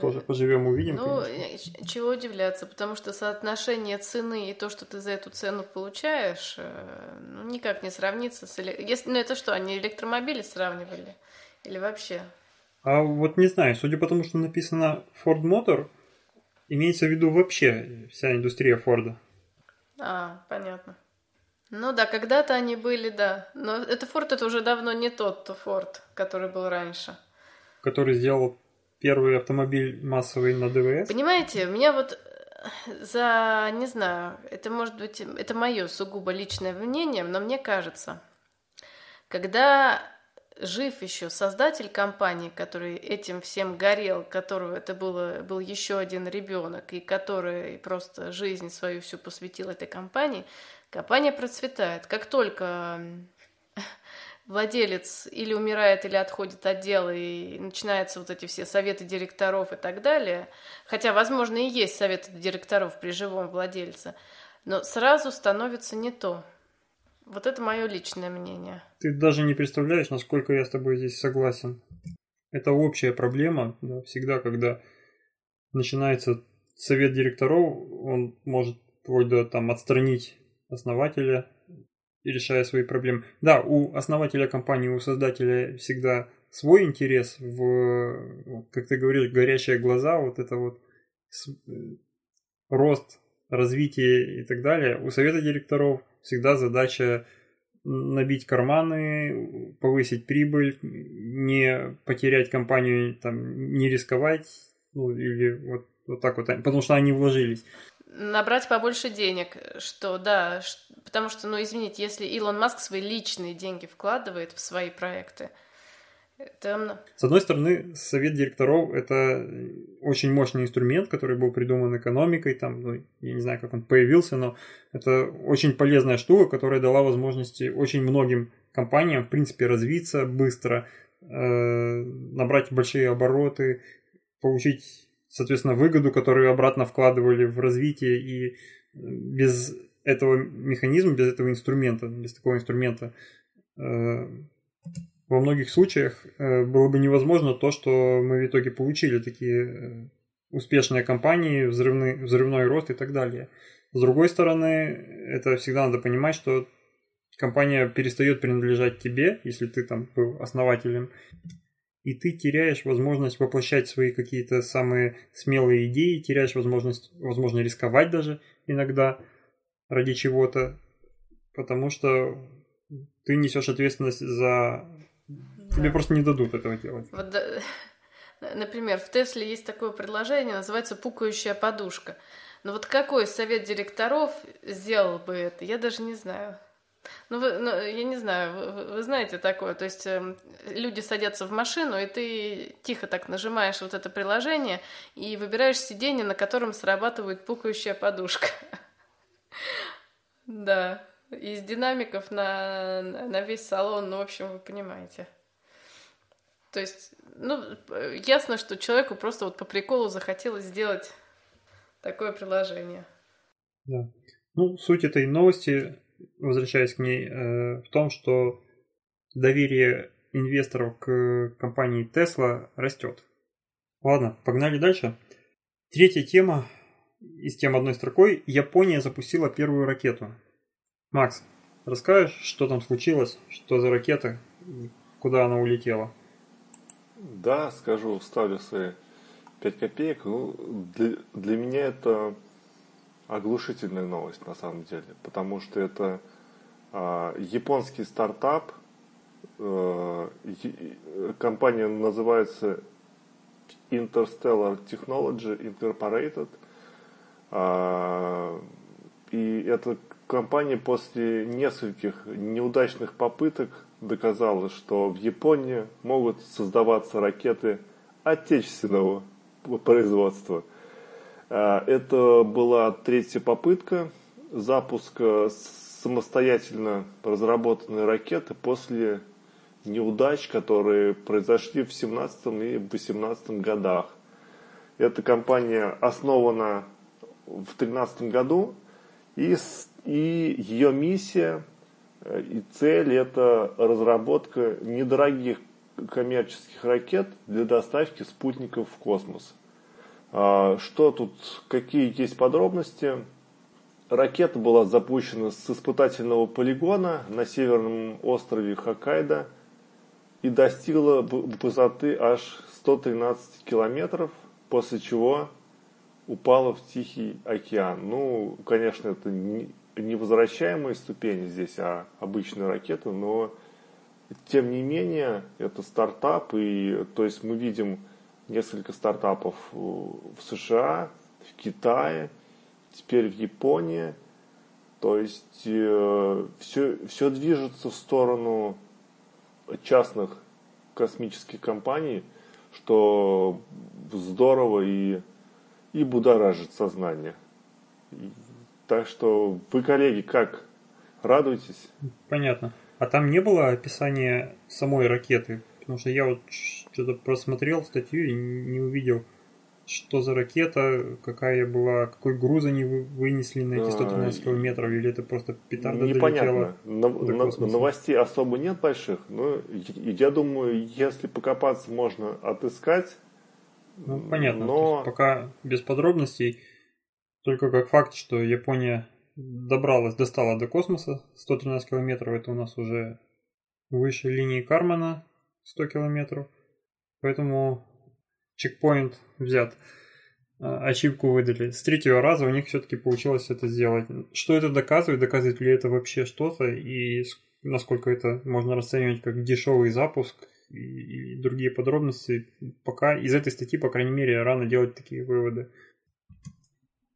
Тоже поживем, увидим. Ну, конечно. чего удивляться, потому что соотношение цены и то, что ты за эту цену получаешь, э, ну, никак не сравнится с... Если, ну, это что, они электромобили сравнивали? Или вообще? А вот не знаю, судя по тому, что написано Ford Motor, имеется в виду вообще вся индустрия Форда. А, понятно. Ну да, когда-то они были, да. Но это Форд это уже давно не тот Форд, который был раньше. Который сделал первый автомобиль массовый на ДВС? Понимаете, у меня вот э, за, не знаю, это может быть, это мое сугубо личное мнение, но мне кажется, когда жив еще создатель компании, который этим всем горел, которого это было, был еще один ребенок, и который просто жизнь свою всю посвятил этой компании, компания процветает. Как только владелец или умирает, или отходит от дела, и начинаются вот эти все советы директоров и так далее, хотя, возможно, и есть советы директоров при живом владельце, но сразу становится не то. Вот это мое личное мнение. Ты даже не представляешь, насколько я с тобой здесь согласен. Это общая проблема, да, всегда, когда начинается совет директоров, он может вплоть до там отстранить основателя и решая свои проблемы. Да, у основателя компании, у создателя всегда свой интерес в, как ты говоришь, горящие глаза, вот это вот э, рост, развитие и так далее. У совета директоров всегда задача набить карманы, повысить прибыль, не потерять компанию, там, не рисковать, ну, или вот, вот так вот, потому что они вложились набрать побольше денег, что да, потому что, ну, извините, если Илон Маск свои личные деньги вкладывает в свои проекты, это... С одной стороны, совет директоров – это очень мощный инструмент, который был придуман экономикой, там, ну, я не знаю, как он появился, но это очень полезная штука, которая дала возможности очень многим компаниям, в принципе, развиться быстро, набрать большие обороты, получить, соответственно, выгоду, которую обратно вкладывали в развитие, и без этого механизма, без этого инструмента, без такого инструмента во многих случаях было бы невозможно то, что мы в итоге получили, такие успешные компании, взрывный, взрывной рост и так далее. С другой стороны, это всегда надо понимать, что компания перестает принадлежать тебе, если ты там был основателем, и ты теряешь возможность воплощать свои какие-то самые смелые идеи, теряешь возможность, возможно, рисковать даже иногда ради чего-то, потому что ты несешь ответственность за... Тебе просто не дадут этого делать. Вот, например, в Тесле есть такое предложение, называется «пукающая подушка». Но вот какой совет директоров сделал бы это, я даже не знаю. Ну, вы, ну я не знаю, вы, вы знаете такое, то есть э, люди садятся в машину, и ты тихо так нажимаешь вот это приложение и выбираешь сиденье, на котором срабатывает пукающая подушка. Да, из динамиков на, на весь салон, ну, в общем, вы понимаете. То есть, ну, ясно, что человеку просто вот по приколу захотелось сделать такое приложение. Да. Ну, суть этой новости возвращаясь к ней, э, в том, что доверие инвесторов к компании Tesla растет. Ладно, погнали дальше. Третья тема из тем одной строкой. Япония запустила первую ракету. Макс, расскажешь, что там случилось, что за ракета, куда она улетела? Да, скажу, вставлю свои 5 копеек. Ну, для, для меня это оглушительная новость на самом деле, потому что это э, японский стартап, э, компания называется Interstellar Technology Incorporated, э, и эта компания после нескольких неудачных попыток доказала, что в Японии могут создаваться ракеты отечественного производства – это была третья попытка запуска самостоятельно разработанной ракеты после неудач, которые произошли в 17 и 18 годах. Эта компания основана в 2013 году, и, и ее миссия э, и цель это разработка недорогих коммерческих ракет для доставки спутников в космос. А, что тут, какие есть подробности? Ракета была запущена с испытательного полигона на северном острове Хоккайдо и достигла высоты аж 113 километров, после чего упала в Тихий океан. Ну, конечно, это не невозвращаемые ступени здесь, а обычная ракета, но тем не менее это стартап, и то есть мы видим несколько стартапов в США, в Китае, теперь в Японии. То есть э, все, все движется в сторону частных космических компаний, что здорово и, и будоражит сознание. Так что вы, коллеги, как? Радуетесь? Понятно. А там не было описания самой ракеты? Потому что я вот что-то просмотрел статью и не увидел, что за ракета, какая была, какой груз они вынесли на эти 113 километров, или это просто петарда Непонятно. на, Новостей особо нет больших, но я думаю, если покопаться, можно отыскать. Ну, понятно. Но... пока без подробностей, только как факт, что Япония добралась, достала до космоса, 113 километров, это у нас уже выше линии Кармана, 100 километров. Поэтому чекпоинт взят. А, ачивку выдали. С третьего раза у них все-таки получилось это сделать. Что это доказывает? Доказывает ли это вообще что-то? И насколько это можно расценивать как дешевый запуск? И другие подробности. Пока из этой статьи, по крайней мере, рано делать такие выводы.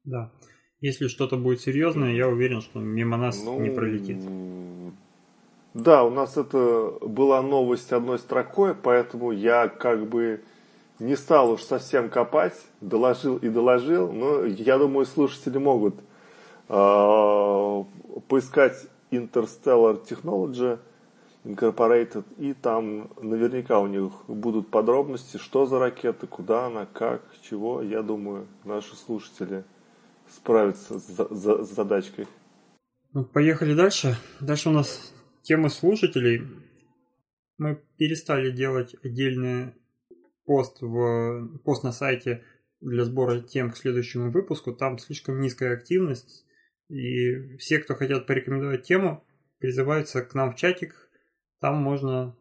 Да. Если что-то будет серьезное, я уверен, что мимо нас ну, не пролетит. Да, у нас это была новость одной строкой, поэтому я как бы не стал уж совсем копать, доложил и доложил, но я думаю, слушатели могут э, поискать Interstellar Technology Incorporated, и там наверняка у них будут подробности, что за ракета, куда она, как, чего. Я думаю, наши слушатели справятся с, за, с задачкой. Ну, поехали дальше. Дальше у нас темы слушателей. Мы перестали делать отдельный пост, в, пост на сайте для сбора тем к следующему выпуску. Там слишком низкая активность. И все, кто хотят порекомендовать тему, призываются к нам в чатик там можно,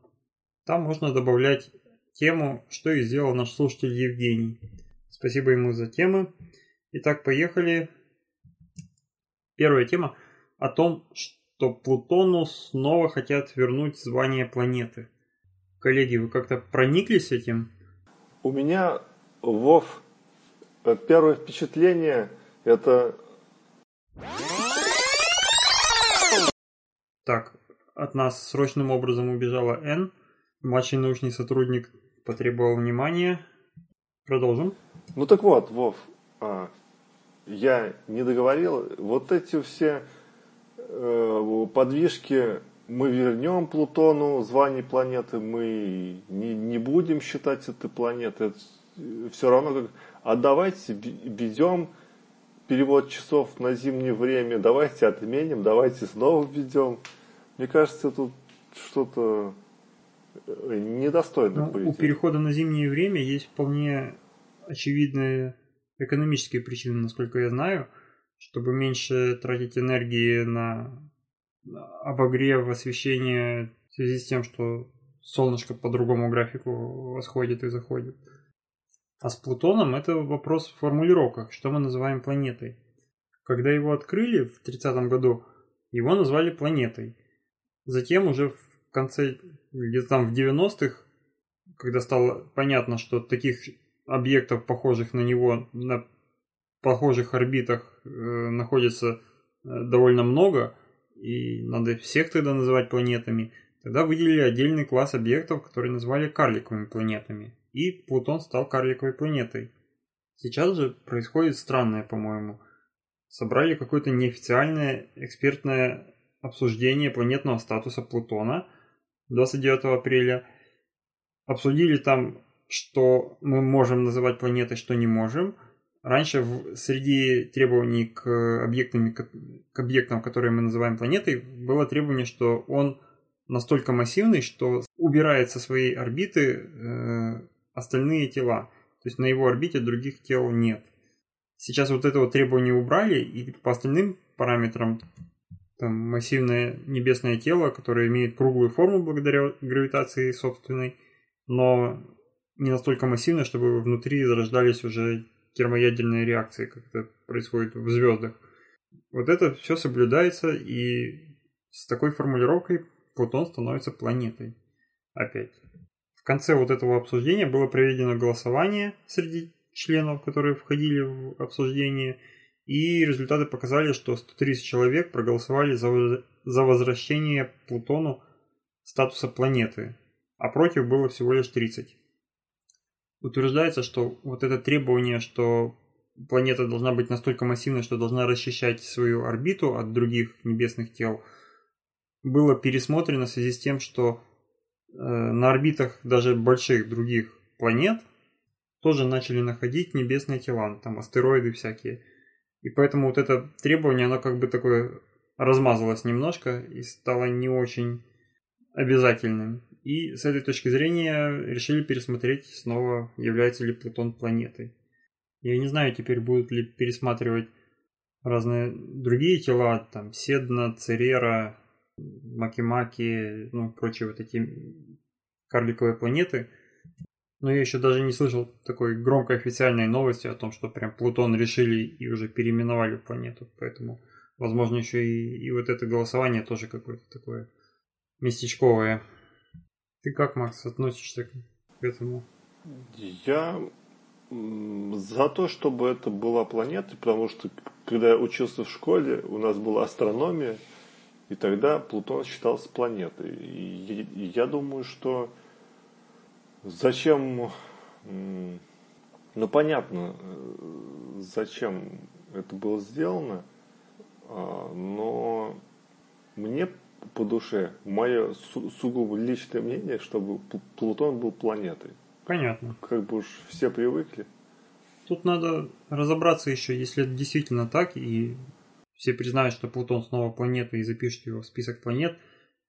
там можно добавлять тему, что и сделал наш слушатель Евгений. Спасибо ему за темы. Итак, поехали. Первая тема о том, что Плутону снова хотят вернуть звание планеты. Коллеги, вы как-то прониклись этим? У меня, Вов, первое впечатление это... Так, от нас срочным образом убежала Н. Младший научный сотрудник потребовал внимания. Продолжим. Ну так вот, Вов, а, я не договорил. Вот эти все э, подвижки мы вернем Плутону звание планеты, мы не, не будем считать это планетой. Это все равно как, а давайте введем перевод часов на зимнее время, давайте отменим, давайте снова введем. Мне кажется, тут что-то э, недостойное ну, У перехода на зимнее время есть вполне очевидные экономические причины, насколько я знаю, чтобы меньше тратить энергии на обогрев, освещение в связи с тем, что солнышко по другому графику восходит и заходит. А с Плутоном это вопрос в формулировках, что мы называем планетой. Когда его открыли в 30 году, его назвали планетой. Затем уже в конце, где-то там в 90-х, когда стало понятно, что таких объектов, похожих на него, на похожих орбитах э, находится э, довольно много, и надо всех тогда называть планетами, тогда выделили отдельный класс объектов, которые назвали карликовыми планетами. И Плутон стал карликовой планетой. Сейчас же происходит странное, по-моему. Собрали какое-то неофициальное экспертное обсуждение планетного статуса Плутона 29 апреля. Обсудили там, что мы можем называть планетой, что не можем. Раньше в, среди требований к объектам, к объектам, которые мы называем планетой, было требование, что он настолько массивный, что убирает со своей орбиты э, остальные тела. То есть на его орбите других тел нет. Сейчас вот это вот требование убрали, и по остальным параметрам там массивное небесное тело, которое имеет круглую форму благодаря гравитации собственной, но не настолько массивное, чтобы внутри зарождались уже термоядерные реакции, как это происходит в звездах. Вот это все соблюдается, и с такой формулировкой Плутон становится планетой. Опять. В конце вот этого обсуждения было проведено голосование среди членов, которые входили в обсуждение – и результаты показали, что 130 человек проголосовали за, за возвращение Плутону статуса планеты, а против было всего лишь 30. Утверждается, что вот это требование, что планета должна быть настолько массивной, что должна расчищать свою орбиту от других небесных тел, было пересмотрено в связи с тем, что э, на орбитах даже больших других планет тоже начали находить небесные тела, там астероиды всякие. И поэтому вот это требование, оно как бы такое размазалось немножко и стало не очень обязательным. И с этой точки зрения решили пересмотреть снова, является ли Плутон планетой. Я не знаю теперь, будут ли пересматривать разные другие тела, там Седна, Церера, Макимаки, ну, прочие вот эти карликовые планеты – но я еще даже не слышал такой громкой официальной новости о том, что прям Плутон решили и уже переименовали планету. Поэтому, возможно, еще и, и вот это голосование тоже какое-то такое местечковое. Ты как, Макс, относишься к этому? Я за то, чтобы это была планета, потому что когда я учился в школе, у нас была астрономия, и тогда Плутон считался планетой. И я думаю, что Зачем, ну понятно, э, зачем это было сделано, а, но мне по душе. Мое су- сугубо личное мнение, чтобы Плутон был планетой. Понятно. Как бы уж все привыкли. Тут надо разобраться еще, если это действительно так, и все признают, что Плутон снова планета и запишут его в список планет,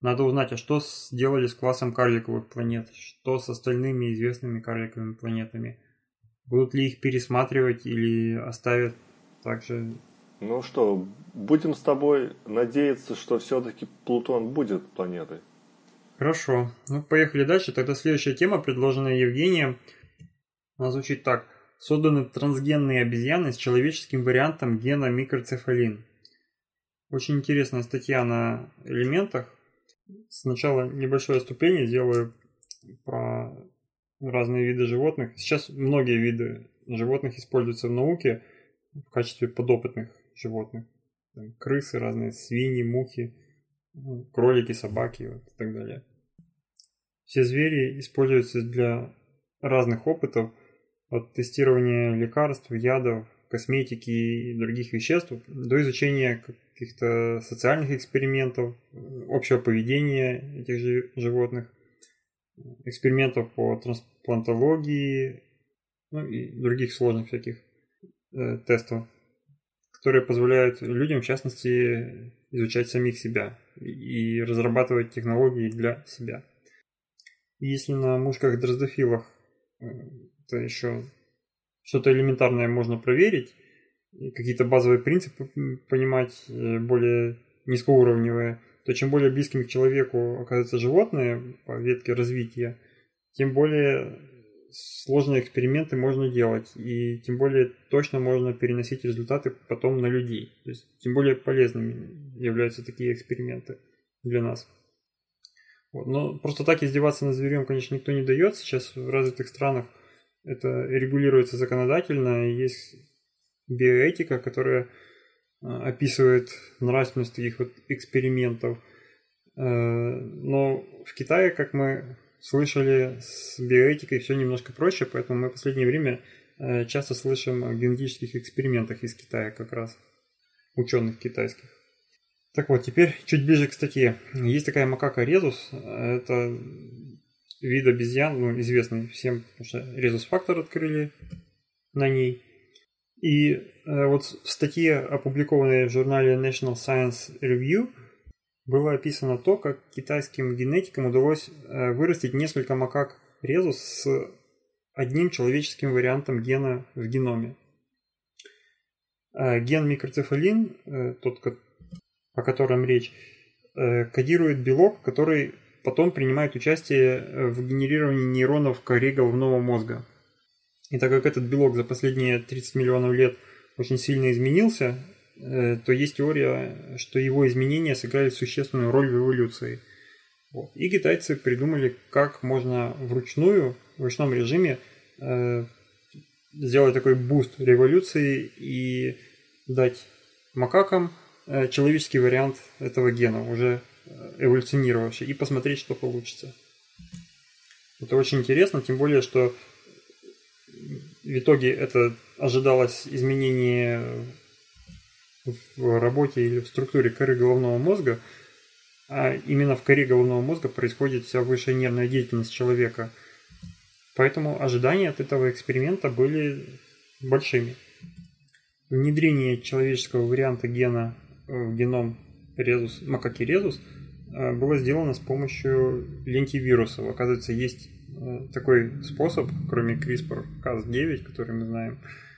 надо узнать, а что сделали с классом карликовых планет, что с остальными известными карликовыми планетами. Будут ли их пересматривать или оставят также ну что, будем с тобой надеяться, что все-таки Плутон будет планетой. Хорошо. Ну, поехали дальше. Тогда следующая тема, предложенная Евгением, она звучит так. Созданы трансгенные обезьяны с человеческим вариантом гена микроцефалин. Очень интересная статья на элементах. Сначала небольшое отступление сделаю про разные виды животных. Сейчас многие виды животных используются в науке в качестве подопытных животных. Там, крысы разные, свиньи, мухи, ну, кролики, собаки вот, и так далее. Все звери используются для разных опытов, от тестирования лекарств, ядов, косметики и других веществ до изучения каких-то социальных экспериментов, общего поведения этих же животных, экспериментов по трансплантологии ну, и других сложных всяких э, тестов которые позволяют людям, в частности, изучать самих себя и разрабатывать технологии для себя. И если на мушках-дроздофилах это еще что-то элементарное можно проверить, какие-то базовые принципы понимать э, более низкоуровневые, то чем более близким к человеку оказывается животное по ветке развития, тем более сложные эксперименты можно делать, и тем более точно можно переносить результаты потом на людей. То есть тем более полезными являются такие эксперименты для нас. Вот. Но просто так издеваться над зверем, конечно, никто не дает. Сейчас в развитых странах это регулируется законодательно. Есть биоэтика, которая а, описывает нравственность таких вот экспериментов. Э, но в Китае, как мы слышали, с биоэтикой все немножко проще, поэтому мы в последнее время э, часто слышим о генетических экспериментах из Китая как раз, ученых китайских. Так вот, теперь чуть ближе к статье. Есть такая макака резус, это вид обезьян, ну, известный всем, потому что резус-фактор открыли на ней. И э, вот в статье, опубликованной в журнале National Science Review, было описано то, как китайским генетикам удалось э, вырастить несколько макак резус с одним человеческим вариантом гена в геноме. Э, ген микроцефалин, э, тот, о котором речь, кодирует белок, который потом принимает участие в генерировании нейронов коре головного мозга. И так как этот белок за последние 30 миллионов лет очень сильно изменился, то есть теория, что его изменения сыграли существенную роль в эволюции. Вот. И китайцы придумали, как можно вручную, в ручном режиме э, сделать такой boost эволюции и дать макакам э, человеческий вариант этого гена, уже э, эволюционировавший, и посмотреть, что получится. Это очень интересно, тем более, что в итоге это ожидалось изменение в работе или в структуре коры головного мозга, а именно в коре головного мозга происходит вся высшая нервная деятельность человека. Поэтому ожидания от этого эксперимента были большими. Внедрение человеческого варианта гена в геном резус, макаки резус э, было сделано с помощью лентивирусов. Оказывается, есть э, такой способ, кроме CRISPR-Cas9, который мы знаем, Э,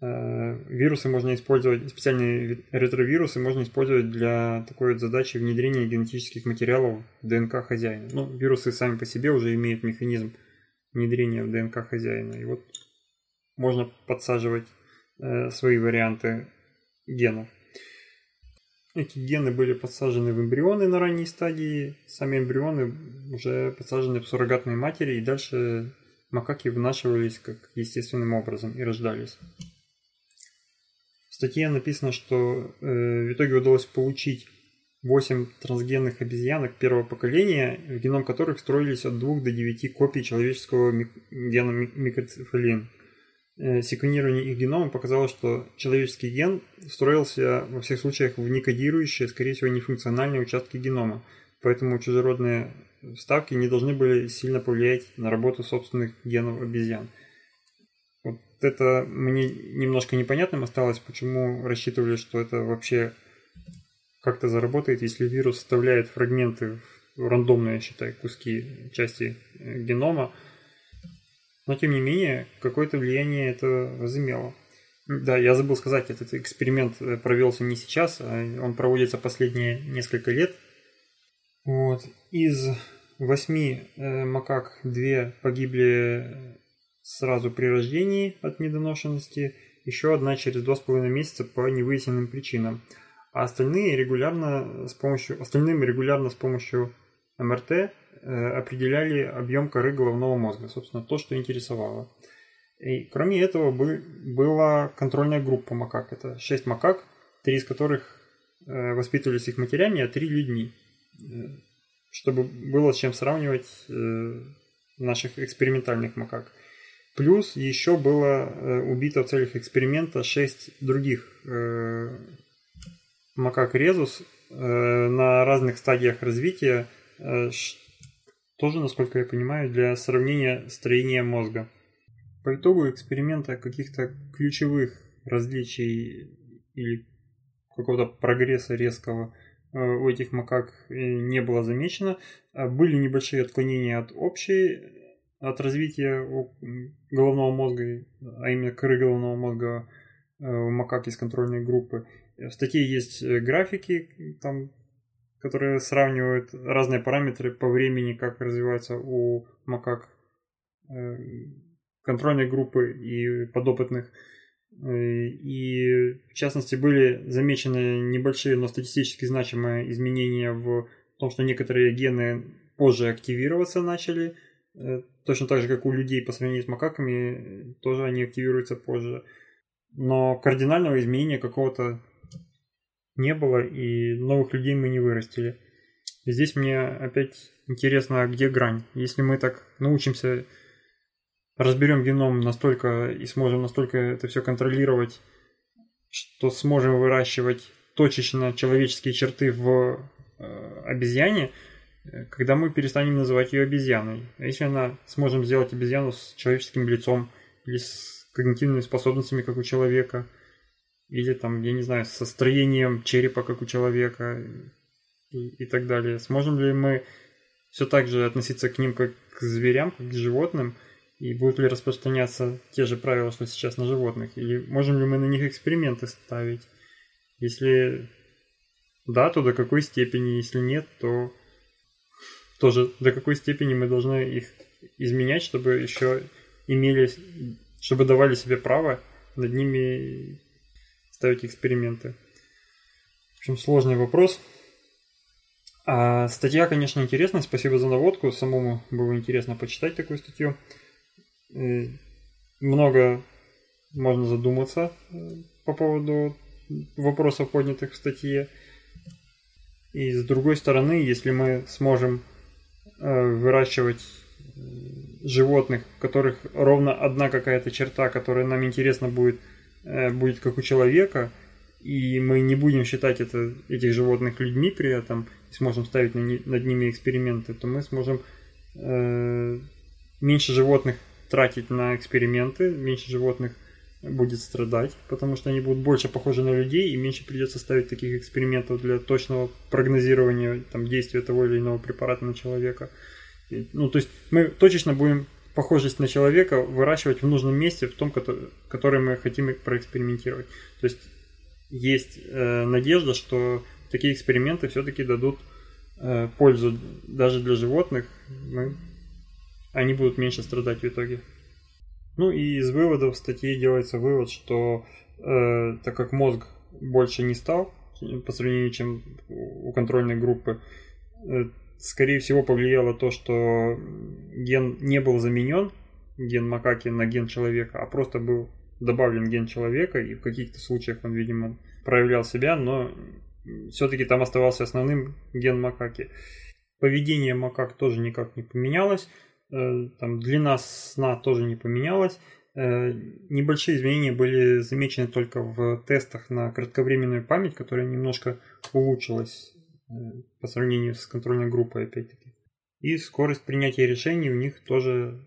вирусы можно использовать, специальные ретровирусы можно использовать для такой вот задачи внедрения генетических материалов в ДНК хозяина. Ну, вирусы сами по себе уже имеют механизм внедрения в ДНК хозяина. И вот можно подсаживать э, свои варианты генов. Эти гены были подсажены в эмбрионы на ранней стадии. Сами эмбрионы уже подсажены в суррогатные матери, и дальше макаки вынашивались как естественным образом и рождались статье написано, что э, в итоге удалось получить 8 трансгенных обезьянок первого поколения, в геном которых строились от 2 до 9 копий человеческого гена микроцефалин. э, секвенирования их генома показало, что человеческий ген строился во всех случаях в некодирующие, скорее всего, нефункциональные участки генома. Поэтому чужеродные вставки не должны были сильно повлиять на работу собственных генов обезьян. Это мне немножко непонятным осталось, почему рассчитывали, что это вообще как-то заработает, если вирус вставляет фрагменты в рандомные, считаю, куски части э, генома. Но тем не менее, какое-то влияние это возымело. Да, я забыл сказать, этот эксперимент э, провелся не сейчас, а он проводится последние несколько лет. Вот. Из восьми э, макак две погибли сразу при рождении от недоношенности, еще одна через два с половиной месяца по невыясненным причинам а остальные регулярно с помощью, остальным регулярно с помощью МРТ э, определяли объем коры головного мозга, собственно, то, что интересовало. И кроме этого бы, была контрольная группа макак. Это 6 макак, три из которых э, воспитывались их матерями, а три людьми. Э, чтобы было с чем сравнивать э, наших экспериментальных макак. Плюс еще было э, убито в целях эксперимента 6 других э, макак резус э, на разных стадиях развития, тоже, насколько я понимаю, для сравнения строения мозга. По итогу эксперимента каких-то ключевых различий или какого-то прогресса резкого у этих макак не было замечено. Были небольшие отклонения от общей, от развития головного мозга, а именно коры головного мозга у макак из контрольной группы. В статье есть э, графики, там, которые сравнивают разные параметры по времени, как развивается у макак э, контрольной группы и подопытных. Э, и в частности были замечены небольшие, но статистически значимые изменения в том, что некоторые гены позже активироваться начали, точно так же, как у людей по сравнению с макаками, тоже они активируются позже. Но кардинального изменения какого-то не было, и новых людей мы не вырастили. Здесь мне опять интересно, где грань. Если мы так научимся, разберем геном настолько и сможем настолько это все контролировать, что сможем выращивать точечно человеческие черты в э, обезьяне, когда мы перестанем называть ее обезьяной. А если она сможем сделать обезьяну с человеческим лицом или с когнитивными способностями, как у человека – или там, я не знаю, со строением черепа, как у человека и, и так далее. Сможем ли мы все так же относиться к ним, как к зверям, как к животным, и будут ли распространяться те же правила, что сейчас на животных, или можем ли мы на них эксперименты ставить? Если да, то до какой степени, если нет, то тоже до какой степени мы должны их изменять, чтобы еще имели, чтобы давали себе право над ними ставить эксперименты. В общем, сложный вопрос. А статья, конечно, интересная. Спасибо за наводку. Самому было интересно почитать такую статью. И много можно задуматься э, по поводу вопросов, поднятых в статье. И с другой стороны, если мы сможем э, выращивать э, животных, у которых ровно одна какая-то черта, которая нам интересно будет Э, будет как у человека, и мы не будем считать это, этих животных людьми при этом, и сможем ставить на, над ними эксперименты, то мы сможем э, меньше животных тратить на эксперименты, меньше животных будет страдать, потому что они будут больше похожи на людей, и меньше придется ставить таких экспериментов для точного прогнозирования там, действия того или иного препарата на человека. Ну, то есть мы точечно будем похожесть на человека выращивать в нужном месте, в том, который мы хотим проэкспериментировать. То есть есть э, надежда, что такие эксперименты все-таки дадут э, пользу даже для животных. Мы, они будут меньше страдать в итоге. Ну и из выводов в статье делается вывод, что э, так как мозг больше не стал по сравнению чем у контрольной группы, э, скорее всего, повлияло то, что ген не был заменен, ген макаки на ген человека, а просто был добавлен ген человека, и в каких-то случаях он, видимо, проявлял себя, но все-таки там оставался основным ген макаки. Поведение макак тоже никак не поменялось, э, там длина сна тоже не поменялась, э, Э, небольшие изменения были замечены только в тестах на кратковременную память, которая немножко улучшилась э, по сравнению с контрольной группой, опять-таки. И скорость принятия решений у них тоже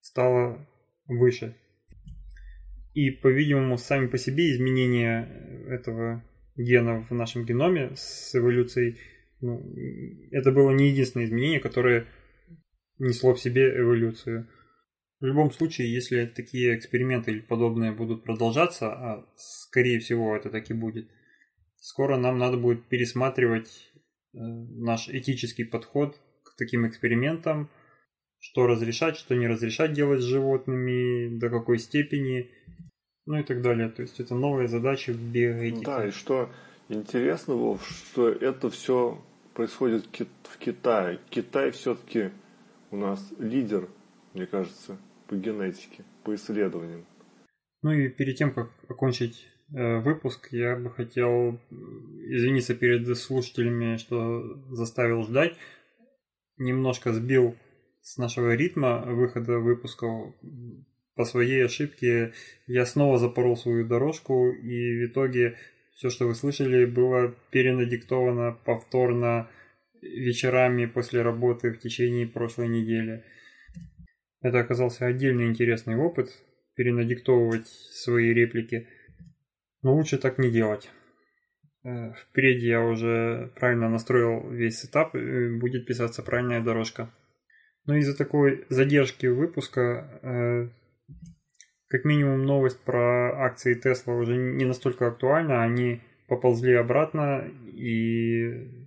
стала выше. И, по-видимому, сами по себе изменения этого гена в нашем геноме с эволюцией, ну, это было не единственное изменение, которое несло в себе эволюцию. В любом случае, если такие эксперименты или подобные будут продолжаться, а скорее всего это так и будет, скоро нам надо будет пересматривать э, наш этический подход к таким экспериментам, что разрешать, что не разрешать делать с животными, до какой степени, ну и так далее. То есть это новые задачи в биоэтике. Да, и что интересно, Вов, что это все происходит в Китае. Китай все-таки у нас лидер, мне кажется, по генетике, по исследованиям. Ну и перед тем, как окончить э, выпуск, я бы хотел извиниться перед слушателями, что заставил ждать. Немножко сбил с нашего ритма выхода выпусков по своей ошибке. Я снова запорол свою дорожку, и в итоге все, что вы слышали, было перенадиктовано повторно вечерами после работы в течение прошлой недели. Это оказался отдельный интересный опыт, перенадиктовывать свои реплики. Но лучше так не делать. Э, впереди я уже правильно настроил весь сетап, и будет писаться правильная дорожка. Но из-за такой задержки выпуска, э, как минимум новость про акции Tesla уже не настолько актуальна, они поползли обратно, и,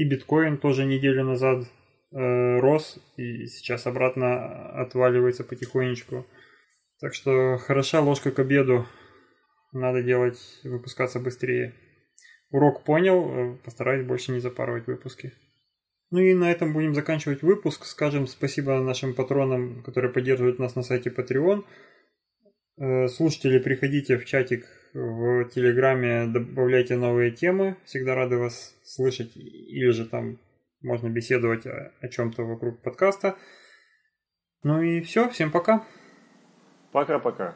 и биткоин тоже неделю назад Э, рос и сейчас обратно отваливается потихонечку. Так что хороша ложка к обеду. Надо делать, выпускаться быстрее. Урок понял, э, постараюсь больше не запарывать выпуски. Ну и на этом будем заканчивать выпуск. Скажем спасибо нашим патронам, которые поддерживают нас на сайте Patreon. Э, слушатели, приходите в чатик в Телеграме, добавляйте новые темы. Всегда рады вас слышать. Или же там можно беседовать о, о чем-то вокруг подкаста. Ну и все, всем пока. Пока-пока.